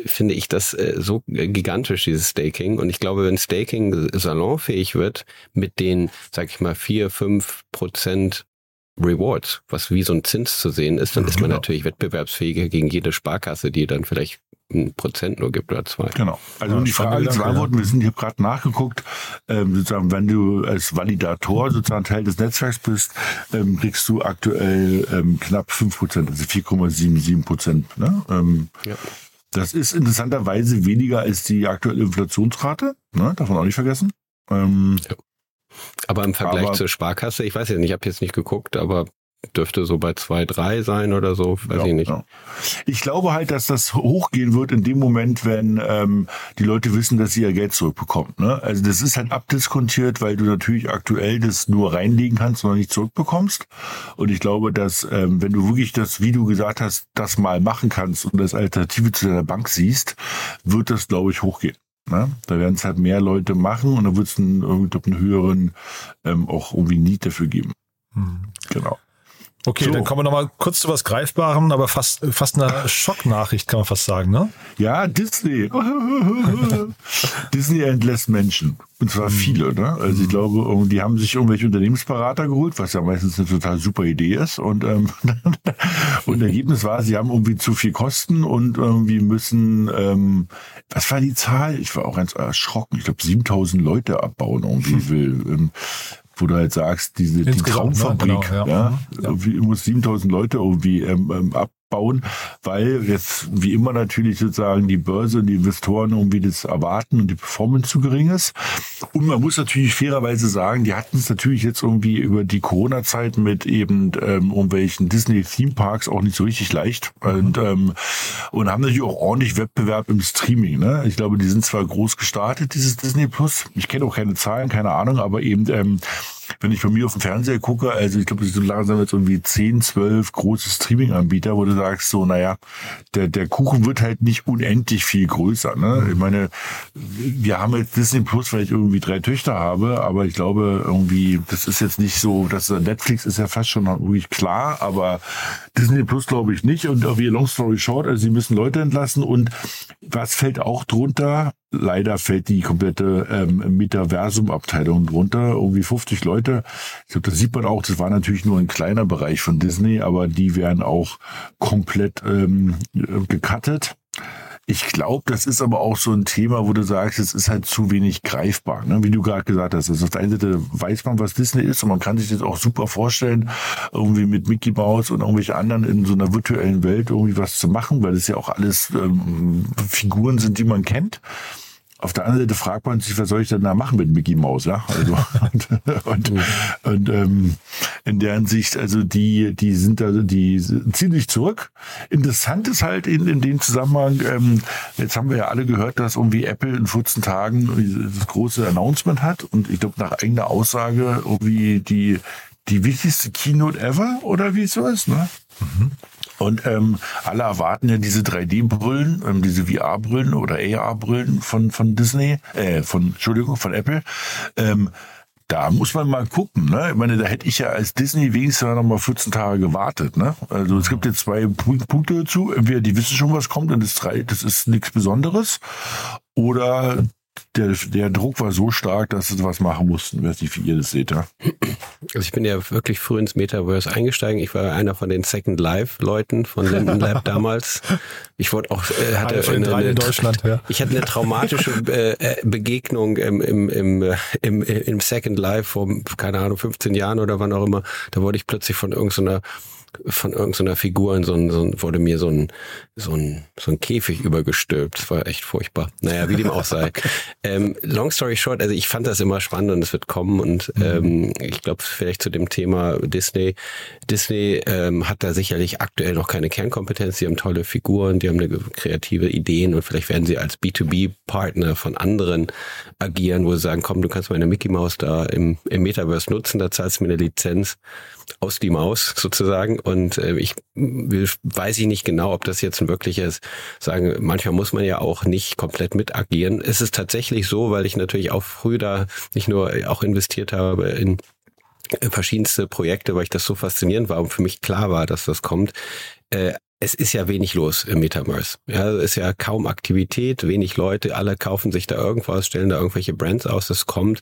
finde ich das äh, so gigantisch, dieses Staking. Und ich glaube, wenn Staking salonfähig wird, mit den, sag ich mal, vier, fünf Prozent Rewards, was wie so ein Zins zu sehen ist, dann ist man genau. natürlich wettbewerbsfähiger gegen jede Sparkasse, die dann vielleicht ein Prozent nur gibt oder zwei. Genau. Also um die Frage zu beantworten, wir sind hier gerade nachgeguckt, ähm, sozusagen, wenn du als Validator sozusagen Teil des Netzwerks bist, ähm, kriegst du aktuell ähm, knapp fünf Prozent, also 4,77 Prozent. Ne? Ähm, ja. Das ist interessanterweise weniger als die aktuelle Inflationsrate, ne? darf man auch nicht vergessen. Ähm, ja. Aber im Vergleich aber, zur Sparkasse, ich weiß ja nicht, ich habe jetzt nicht geguckt, aber dürfte so bei zwei, drei sein oder so, weiß ja, ich nicht. Ja. Ich glaube halt, dass das hochgehen wird in dem Moment, wenn ähm, die Leute wissen, dass sie ihr Geld zurückbekommen. Ne? Also das ist halt abdiskontiert, weil du natürlich aktuell das nur reinlegen kannst und nicht zurückbekommst. Und ich glaube, dass ähm, wenn du wirklich das, wie du gesagt hast, das mal machen kannst und das Alternative zu deiner Bank siehst, wird das, glaube ich, hochgehen. Ne? Da werden es halt mehr Leute machen und da wird es einen, einen höheren ähm, auch irgendwie Need dafür geben. Mhm. Genau. Okay, so. dann kommen wir nochmal kurz zu was Greifbarem, aber fast, fast eine Schocknachricht, kann man fast sagen, ne? Ja, Disney. Disney entlässt Menschen. Und zwar hm. viele, ne? Also ich hm. glaube, die haben sich irgendwelche Unternehmensberater geholt, was ja meistens eine total super Idee ist. Und, ähm, und Ergebnis war, sie haben irgendwie zu viel Kosten und irgendwie müssen, ähm, was war die Zahl? Ich war auch ganz erschrocken. Ich glaube, 7000 Leute abbauen irgendwie will. Ähm, wo du halt sagst, diese die Traumfabrik, ne? genau, ja. ja. Irgendwie muss 7000 Leute irgendwie ähm, ähm, abbauen, weil jetzt wie immer natürlich sozusagen die Börse und die Investoren irgendwie das erwarten und die Performance zu gering ist. Und man muss natürlich fairerweise sagen, die hatten es natürlich jetzt irgendwie über die Corona-Zeit mit eben ähm, irgendwelchen Disney-Theme-Parks auch nicht so richtig leicht mhm. und, ähm, und haben natürlich auch ordentlich Wettbewerb im Streaming. Ne? Ich glaube, die sind zwar groß gestartet, dieses Disney Plus. Ich kenne auch keine Zahlen, keine Ahnung, aber eben ähm, wenn ich von mir auf dem Fernseher gucke, also ich glaube, es sind langsam jetzt irgendwie 10, 12 große Streaming-Anbieter, wo du sagst, so, naja, der, der Kuchen wird halt nicht unendlich viel größer. Ne? Ich meine, wir haben jetzt Disney Plus, weil ich irgendwie drei Töchter habe, aber ich glaube, irgendwie, das ist jetzt nicht so, dass Netflix ist ja fast schon ruhig klar, aber Disney Plus glaube ich nicht. Und wie Long Story Short, also sie müssen Leute entlassen und was fällt auch drunter? Leider fällt die komplette ähm, Metaversum-Abteilung drunter, irgendwie 50 Leute. Ich glaube, das sieht man auch, das war natürlich nur ein kleiner Bereich von Disney, aber die werden auch komplett ähm, gecuttet. Ich glaube, das ist aber auch so ein Thema, wo du sagst, es ist halt zu wenig greifbar. Ne? Wie du gerade gesagt hast, also auf der einen Seite weiß man, was Disney ist und man kann sich das auch super vorstellen, irgendwie mit Mickey Mouse und irgendwelche anderen in so einer virtuellen Welt irgendwie was zu machen, weil es ja auch alles ähm, Figuren sind, die man kennt. Auf der anderen Seite fragt man sich, was soll ich denn da machen mit Mickey Mouse, ja? Also und, und, und ähm, in der Hinsicht, also die, die sind da, die ziehen sich zurück. Interessant ist halt in, in dem Zusammenhang, ähm, jetzt haben wir ja alle gehört, dass irgendwie Apple in 14 Tagen das große Announcement hat und ich glaube nach eigener Aussage irgendwie die die wichtigste Keynote ever oder wie es so ist, ne? Mhm. Und ähm, alle erwarten ja diese 3D-Brillen, ähm, diese VR-Brillen oder AR-Brillen von, von Disney, äh, von, Entschuldigung, von Apple. Ähm, da muss man mal gucken. Ne? Ich meine, da hätte ich ja als Disney wenigstens noch mal 14 Tage gewartet. Ne? Also es gibt jetzt zwei Punkte dazu. Entweder die wissen schon, was kommt und das, das ist nichts Besonderes. Oder der, der Druck war so stark, dass sie was machen mussten. Ich weiß nicht, wie ihr das seht. Ja? Also ich bin ja wirklich früh ins Metaverse eingestiegen. Ich war einer von den Second Life-Leuten von Linden Lab damals. Ich wurde auch, äh, hatte eine, eine, in Deutschland, ja. Ich hatte eine traumatische äh, äh Begegnung im, im, im, äh, im, im Second Life vor, keine Ahnung, 15 Jahren oder wann auch immer. Da wurde ich plötzlich von irgendeiner von irgendeiner Figur in so ein, so ein, wurde mir so ein, so ein, so ein Käfig übergestülpt. Das war echt furchtbar. Naja, wie dem auch sei. ähm, long story short, also ich fand das immer spannend und es wird kommen und mhm. ähm, ich glaube vielleicht zu dem Thema Disney. Disney ähm, hat da sicherlich aktuell noch keine Kernkompetenz. Die haben tolle Figuren, die haben eine kreative Ideen und vielleicht werden sie als B2B-Partner von anderen agieren, wo sie sagen, komm, du kannst meine Mickey Mouse da im, im Metaverse nutzen, da zahlst du mir eine Lizenz aus die Maus sozusagen. Und äh, ich will, weiß ich nicht genau, ob das jetzt ein wirkliches sagen, manchmal muss man ja auch nicht komplett mit agieren. Es ist tatsächlich so, weil ich natürlich auch früh da nicht nur auch investiert habe in verschiedenste Projekte, weil ich das so faszinierend war und für mich klar war, dass das kommt. Äh, es ist ja wenig los im Metaverse. Ja, es ist ja kaum Aktivität, wenig Leute, alle kaufen sich da irgendwas, stellen da irgendwelche Brands aus, das kommt.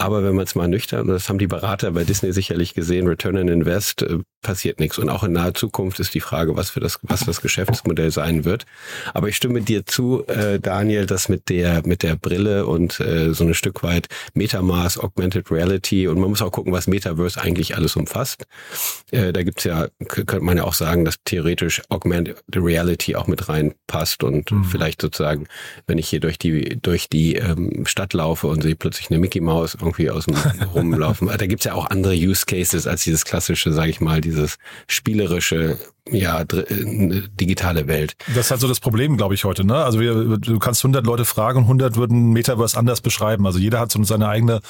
Aber wenn man es mal nüchtern, und das haben die Berater bei Disney sicherlich gesehen, Return on Invest, äh, passiert nichts. Und auch in naher Zukunft ist die Frage, was für das, was das Geschäftsmodell sein wird. Aber ich stimme dir zu, äh, Daniel, dass mit der, mit der Brille und äh, so ein Stück weit Metamask, Augmented Reality und man muss auch gucken, was Metaverse eigentlich alles umfasst. Äh, da gibt's ja, könnte man ja auch sagen, dass theoretisch Augmented Reality auch mit reinpasst und mhm. vielleicht sozusagen, wenn ich hier durch die, durch die ähm, Stadt laufe und sehe plötzlich eine Mickey Mouse irgendwie aus dem Rumlaufen. da gibt's ja auch andere Use Cases als dieses klassische, sage ich mal, dieses spielerische, ja, äh, digitale Welt. Das ist halt so das Problem, glaube ich, heute. Ne? Also wir, du kannst 100 Leute fragen und 100 würden Metaverse anders beschreiben. Also jeder hat so seine eigene,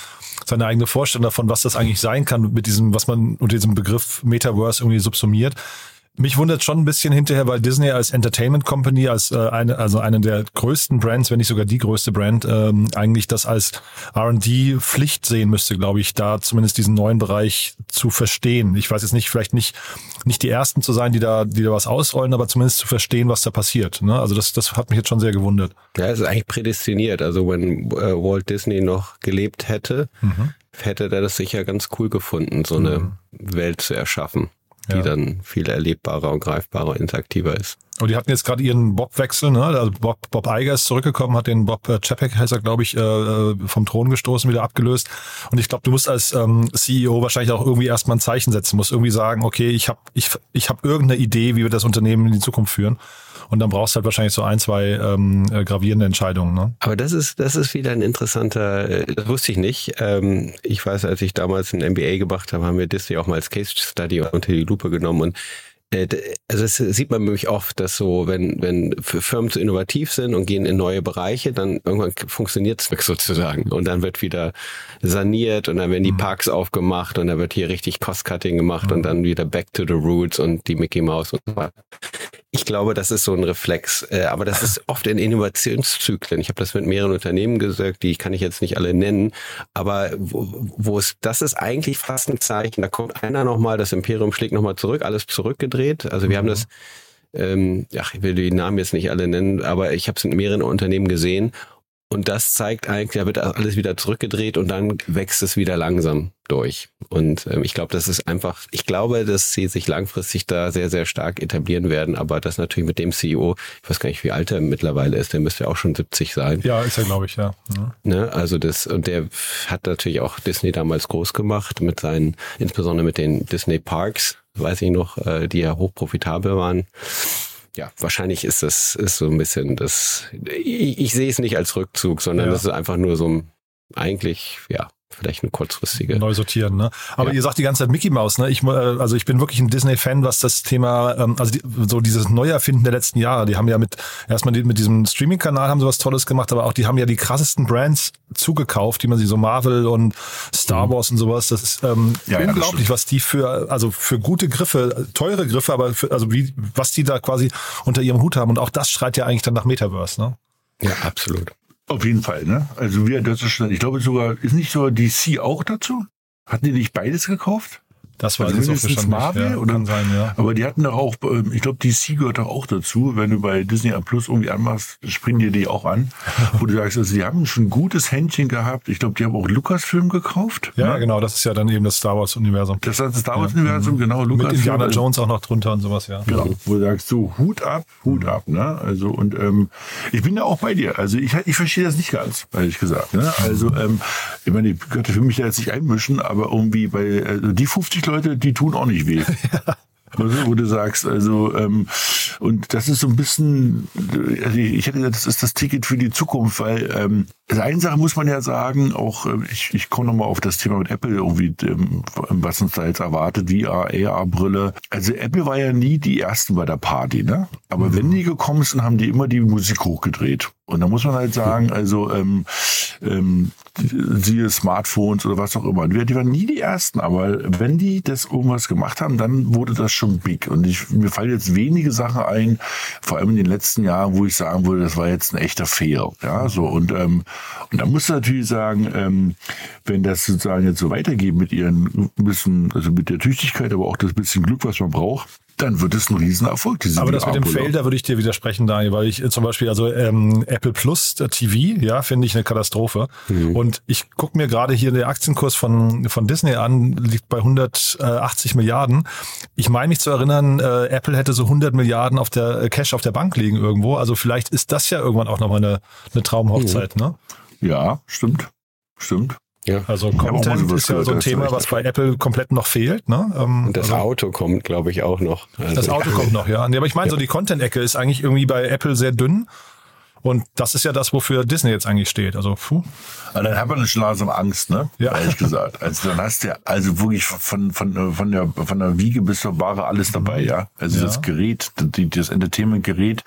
seine eigene Vorstellung davon, was das eigentlich sein kann mit diesem, was man unter diesem Begriff Metaverse irgendwie subsumiert. Mich wundert schon ein bisschen hinterher, weil Disney als Entertainment Company, als äh, eine, also eine der größten Brands, wenn nicht sogar die größte Brand, ähm, eigentlich das als R&D Pflicht sehen müsste, glaube ich, da zumindest diesen neuen Bereich zu verstehen. Ich weiß jetzt nicht, vielleicht nicht nicht die ersten zu sein, die da die da was ausrollen, aber zumindest zu verstehen, was da passiert. Ne? Also das das hat mich jetzt schon sehr gewundert. Ja, es ist eigentlich prädestiniert. Also wenn äh, Walt Disney noch gelebt hätte, mhm. hätte er das sicher ganz cool gefunden, so eine mhm. Welt zu erschaffen die ja. dann viel erlebbarer und greifbarer, interaktiver ist. Und die hatten jetzt gerade ihren Bob-Wechsel, ne? Also Bob, Bob Iger ist zurückgekommen, hat den Bob äh, Chapek, heißt er, glaube ich, äh, äh, vom Thron gestoßen, wieder abgelöst. Und ich glaube, du musst als ähm, CEO wahrscheinlich auch irgendwie erstmal ein Zeichen setzen, musst irgendwie sagen, okay, ich habe ich, ich hab irgendeine Idee, wie wir das Unternehmen in die Zukunft führen. Und dann brauchst du halt wahrscheinlich so ein, zwei ähm, äh, gravierende Entscheidungen. Ne? Aber das ist, das ist wieder ein interessanter, äh, das wusste ich nicht. Ähm, ich weiß, als ich damals ein MBA gemacht habe, haben wir Disney auch mal als Case Study unter die Lupe genommen und also es sieht man nämlich oft, dass so, wenn, wenn Firmen zu innovativ sind und gehen in neue Bereiche, dann irgendwann funktioniert es sozusagen. Und dann wird wieder saniert und dann werden die mhm. Parks aufgemacht und dann wird hier richtig Cost-Cutting gemacht mhm. und dann wieder back to the roots und die Mickey Mouse und so weiter. Ich glaube, das ist so ein Reflex. Äh, aber das ist oft in Innovationszyklen. Ich habe das mit mehreren Unternehmen gesagt, die kann ich jetzt nicht alle nennen. Aber wo, wo es, das ist eigentlich fast ein Zeichen. Da kommt einer nochmal, das Imperium schlägt nochmal zurück, alles zurückgedreht. Also wir haben mhm. das, ähm, ja, ich will die Namen jetzt nicht alle nennen, aber ich habe es in mehreren Unternehmen gesehen. Und das zeigt eigentlich, da wird alles wieder zurückgedreht und dann wächst es wieder langsam durch. Und ähm, ich glaube, das ist einfach, ich glaube, dass sie sich langfristig da sehr, sehr stark etablieren werden, aber das natürlich mit dem CEO, ich weiß gar nicht, wie alt er mittlerweile ist, der müsste ja auch schon 70 sein. Ja, ist er, glaube ich, ja. ja. Ne? Also das, und der hat natürlich auch Disney damals groß gemacht mit seinen, insbesondere mit den Disney Parks, weiß ich noch, äh, die ja hochprofitabel waren ja, wahrscheinlich ist das ist so ein bisschen das. Ich, ich sehe es nicht als Rückzug, sondern ja. das ist einfach nur so ein eigentlich ja vielleicht eine kurzfristige. Neu sortieren, ne? Aber ja. ihr sagt die ganze Zeit Mickey Mouse, ne? Ich, äh, also ich bin wirklich ein Disney-Fan, was das Thema, ähm, also die, so dieses Neuerfinden der letzten Jahre. Die haben ja mit, erstmal mit diesem Streaming-Kanal haben sie was Tolles gemacht, aber auch die haben ja die krassesten Brands zugekauft, die man sie so Marvel und Star mhm. Wars mhm. und sowas. Das ist ähm, ja, unglaublich, ja, was die für, also für gute Griffe, teure Griffe, aber für, also wie, was die da quasi unter ihrem Hut haben. Und auch das schreit ja eigentlich dann nach Metaverse, ne? Ja, absolut. Auf jeden Fall, ne? Also wir, das ist, ich glaube sogar, ist nicht so DC auch dazu? Hatten die nicht beides gekauft? Das war also mindestens Marvel ja, oder kann sein, ja. Aber die hatten doch auch, ähm, ich glaube, DC gehört doch auch dazu. Wenn du bei Disney Plus irgendwie anmachst, springen dir die auch an. wo du sagst, also die haben schon ein gutes Händchen gehabt. Ich glaube, die haben auch Lucasfilm gekauft. Ja, ne? genau. Das ist ja dann eben das Star Wars Universum. Das ist das Star Wars Universum, ja. genau. Lucasfilm. Mit Indiana Jones auch noch drunter und sowas, ja. Genau. Wo du sagst, so Hut ab, Hut ab, ne? Also und ähm, ich bin da auch bei dir. Also ich, ich verstehe das nicht ganz, ehrlich gesagt. Ne? Also ähm, ich meine, ich könnte für mich da jetzt nicht einmischen, aber irgendwie bei also die 50 Leute, die tun auch nicht weh. wo du sagst, also ähm, und das ist so ein bisschen, also ich hätte gesagt, das ist das Ticket für die Zukunft, weil ähm, also eine Sache muss man ja sagen, auch äh, ich, ich komme nochmal auf das Thema mit Apple irgendwie, ähm, was uns da jetzt erwartet, VR, AR-Brille. Also Apple war ja nie die ersten bei der Party, ne? Aber mhm. wenn die gekommen sind, haben die immer die Musik hochgedreht. Und da muss man halt sagen, also ähm, ähm, siehe Smartphones oder was auch immer. Die waren nie die ersten, aber wenn die das irgendwas gemacht haben, dann wurde das schon big. Und ich, mir fallen jetzt wenige Sachen ein, vor allem in den letzten Jahren, wo ich sagen würde, das war jetzt ein echter Fail. Ja, so und ähm, und da muss du natürlich sagen, ähm, wenn das sozusagen jetzt so weitergeht mit ihren bisschen, also mit der Tüchtigkeit, aber auch das bisschen Glück, was man braucht, dann wird es ein Riesenerfolg. Diese Aber das mit dem Fail, da würde ich dir widersprechen, Daniel, weil ich äh, zum Beispiel, also ähm, Apple Plus TV, ja, finde ich eine Katastrophe. Mhm. Und ich gucke mir gerade hier den Aktienkurs von, von Disney an, liegt bei 180 Milliarden. Ich meine mich zu erinnern, äh, Apple hätte so 100 Milliarden auf der äh, Cash auf der Bank liegen irgendwo. Also vielleicht ist das ja irgendwann auch nochmal eine, eine Traumhochzeit, mhm. ne? Ja, stimmt. Stimmt. Ja. Also Content ist ja so ein Thema, was bei Apple komplett noch fehlt. Ne? Ähm, Und das also, Auto kommt, glaube ich, auch noch. Also das Auto kommt noch, ja. Aber ich meine, ja. so die Content-Ecke ist eigentlich irgendwie bei Apple sehr dünn. Und das ist ja das, wofür Disney jetzt eigentlich steht. Also, puh. Aber dann hat man schon langsam Angst, ne? Ja. Ehrlich gesagt. Also dann hast du ja also wirklich von, von, von der, von der Wiege bis zur Ware alles dabei, ja. Also ja. das Gerät, das Entertainment-Gerät,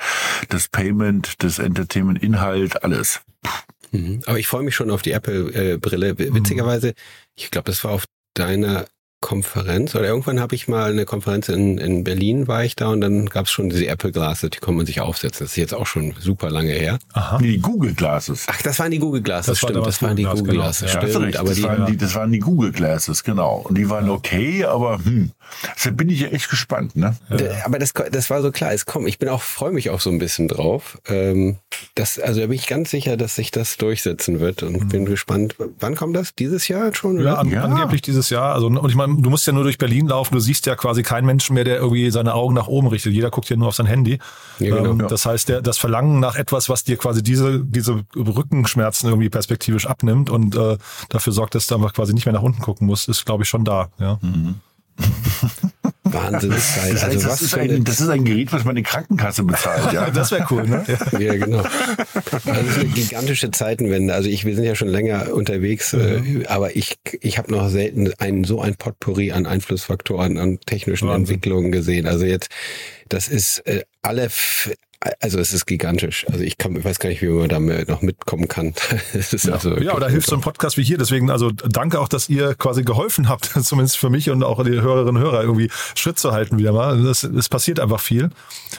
das Payment, das Entertainment-Inhalt, alles. Puh. Mhm. Aber ich freue mich schon auf die Apple-Brille. Witzigerweise, ich glaube, das war auf deiner Konferenz oder irgendwann habe ich mal eine Konferenz in, in Berlin war ich da und dann gab es schon diese Apple Glasses, die kann man sich aufsetzen. Das ist jetzt auch schon super lange her. Aha. Die Google Glasses. Ach, das waren die Google Glasses, das stimmt. War das waren die Google genau. Glasses, genau. stimmt. Ja, aber das, die, waren die, das waren die Google Glasses, genau. Und die waren okay, aber hm, deshalb bin ich ja echt gespannt, ne? Ja. Aber das, das war so klar, es kommt. Ich bin auch, freue mich auch so ein bisschen drauf. Ähm, das, also da bin ich ganz sicher, dass sich das durchsetzen wird und mhm. bin gespannt. Wann kommt das? Dieses Jahr schon? Oder? Ja, an, ja, angeblich dieses Jahr. Also, und ich meine, du musst ja nur durch Berlin laufen, du siehst ja quasi keinen Menschen mehr, der irgendwie seine Augen nach oben richtet. Jeder guckt ja nur auf sein Handy. Ja, genau, ähm, ja. Das heißt, der, das Verlangen nach etwas, was dir quasi diese, diese Rückenschmerzen irgendwie perspektivisch abnimmt und äh, dafür sorgt, dass du einfach quasi nicht mehr nach unten gucken musst, ist, glaube ich, schon da. Ja. Mhm. Wahnsinnszeit. Das, also das, ist ein, das ist ein Gerät, was meine Krankenkasse bezahlt. Ja, das wäre cool, ne? Ja, genau. Das ist eine gigantische Zeitenwende. Also ich, wir sind ja schon länger unterwegs, mhm. äh, aber ich, ich habe noch selten ein, so ein Potpourri an Einflussfaktoren, an technischen Wahnsinn. Entwicklungen gesehen. Also jetzt, das ist äh, alle also es ist gigantisch. Also ich kann, ich weiß gar nicht, wie man da noch mitkommen kann. ja. Also ja, oder hilft so ein Podcast wie hier. Deswegen, also danke auch, dass ihr quasi geholfen habt, zumindest für mich und auch die Hörerinnen und Hörer irgendwie Schritt zu halten wieder mal. Es passiert einfach viel.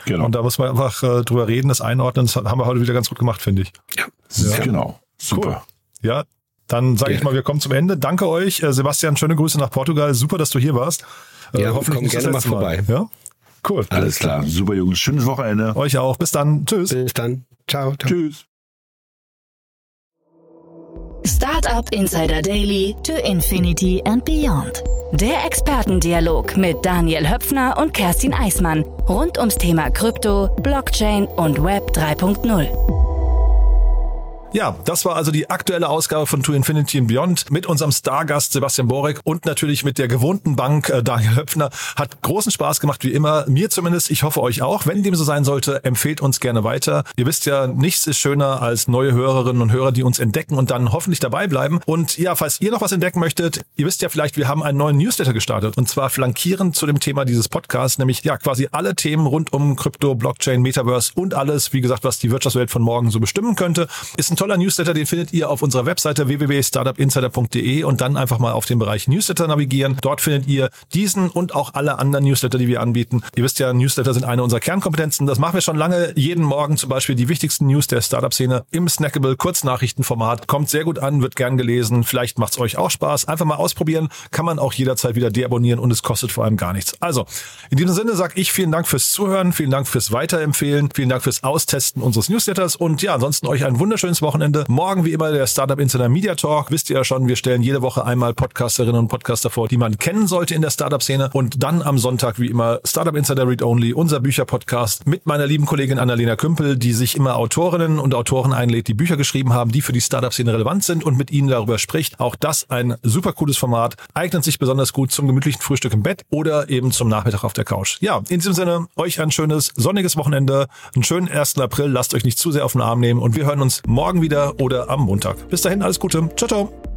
Genau. Und da muss man einfach äh, drüber reden, das einordnen. Das haben wir heute wieder ganz gut gemacht, finde ich. Ja, ja. genau. Super. Cool. Ja, dann sage ich mal, wir kommen zum Ende. Danke euch. Äh, Sebastian, schöne Grüße nach Portugal. Super, dass du hier warst. Äh, ja, hoffentlich komm gerne mal vorbei. Mal. Ja? Cool. Alles klar. Super, Jungs. Schönes Wochenende. Euch auch. Bis dann. Tschüss. Bis dann. Ciao. ciao. Tschüss. Startup Insider Daily to Infinity and Beyond. Der Expertendialog mit Daniel Höpfner und Kerstin Eismann rund ums Thema Krypto, Blockchain und Web 3.0. Ja, das war also die aktuelle Ausgabe von To Infinity and Beyond mit unserem Stargast Sebastian Borek und natürlich mit der gewohnten Bank äh, Daniel Höpfner. Hat großen Spaß gemacht, wie immer. Mir zumindest. Ich hoffe euch auch. Wenn dem so sein sollte, empfehlt uns gerne weiter. Ihr wisst ja, nichts ist schöner als neue Hörerinnen und Hörer, die uns entdecken und dann hoffentlich dabei bleiben. Und ja, falls ihr noch was entdecken möchtet, ihr wisst ja vielleicht, wir haben einen neuen Newsletter gestartet und zwar flankierend zu dem Thema dieses Podcasts, nämlich ja quasi alle Themen rund um Krypto, Blockchain, Metaverse und alles, wie gesagt, was die Wirtschaftswelt von morgen so bestimmen könnte. Ist ein toller Newsletter, den findet ihr auf unserer Webseite www.startupinsider.de und dann einfach mal auf den Bereich Newsletter navigieren. Dort findet ihr diesen und auch alle anderen Newsletter, die wir anbieten. Ihr wisst ja, Newsletter sind eine unserer Kernkompetenzen. Das machen wir schon lange. Jeden Morgen zum Beispiel die wichtigsten News der Startup-Szene im Snackable Kurznachrichtenformat. Kommt sehr gut an, wird gern gelesen. Vielleicht macht es euch auch Spaß. Einfach mal ausprobieren. Kann man auch jederzeit wieder deabonnieren und es kostet vor allem gar nichts. Also, in diesem Sinne sage ich vielen Dank fürs Zuhören, vielen Dank fürs Weiterempfehlen, vielen Dank fürs Austesten unseres Newsletters und ja, ansonsten euch ein wunderschönes Wochenende Wochenende. Morgen wie immer der Startup Insider Media Talk. Wisst ihr ja schon, wir stellen jede Woche einmal Podcasterinnen und Podcaster vor, die man kennen sollte in der Startup-Szene. Und dann am Sonntag wie immer Startup Insider Read Only, unser Bücherpodcast mit meiner lieben Kollegin Annalena Kümpel, die sich immer Autorinnen und Autoren einlädt, die Bücher geschrieben haben, die für die Startup-Szene relevant sind und mit ihnen darüber spricht. Auch das ein super cooles Format, eignet sich besonders gut zum gemütlichen Frühstück im Bett oder eben zum Nachmittag auf der Couch. Ja, in diesem Sinne, euch ein schönes sonniges Wochenende, einen schönen 1. April, lasst euch nicht zu sehr auf den Arm nehmen und wir hören uns morgen wieder oder am Montag. Bis dahin, alles Gute. Ciao, ciao.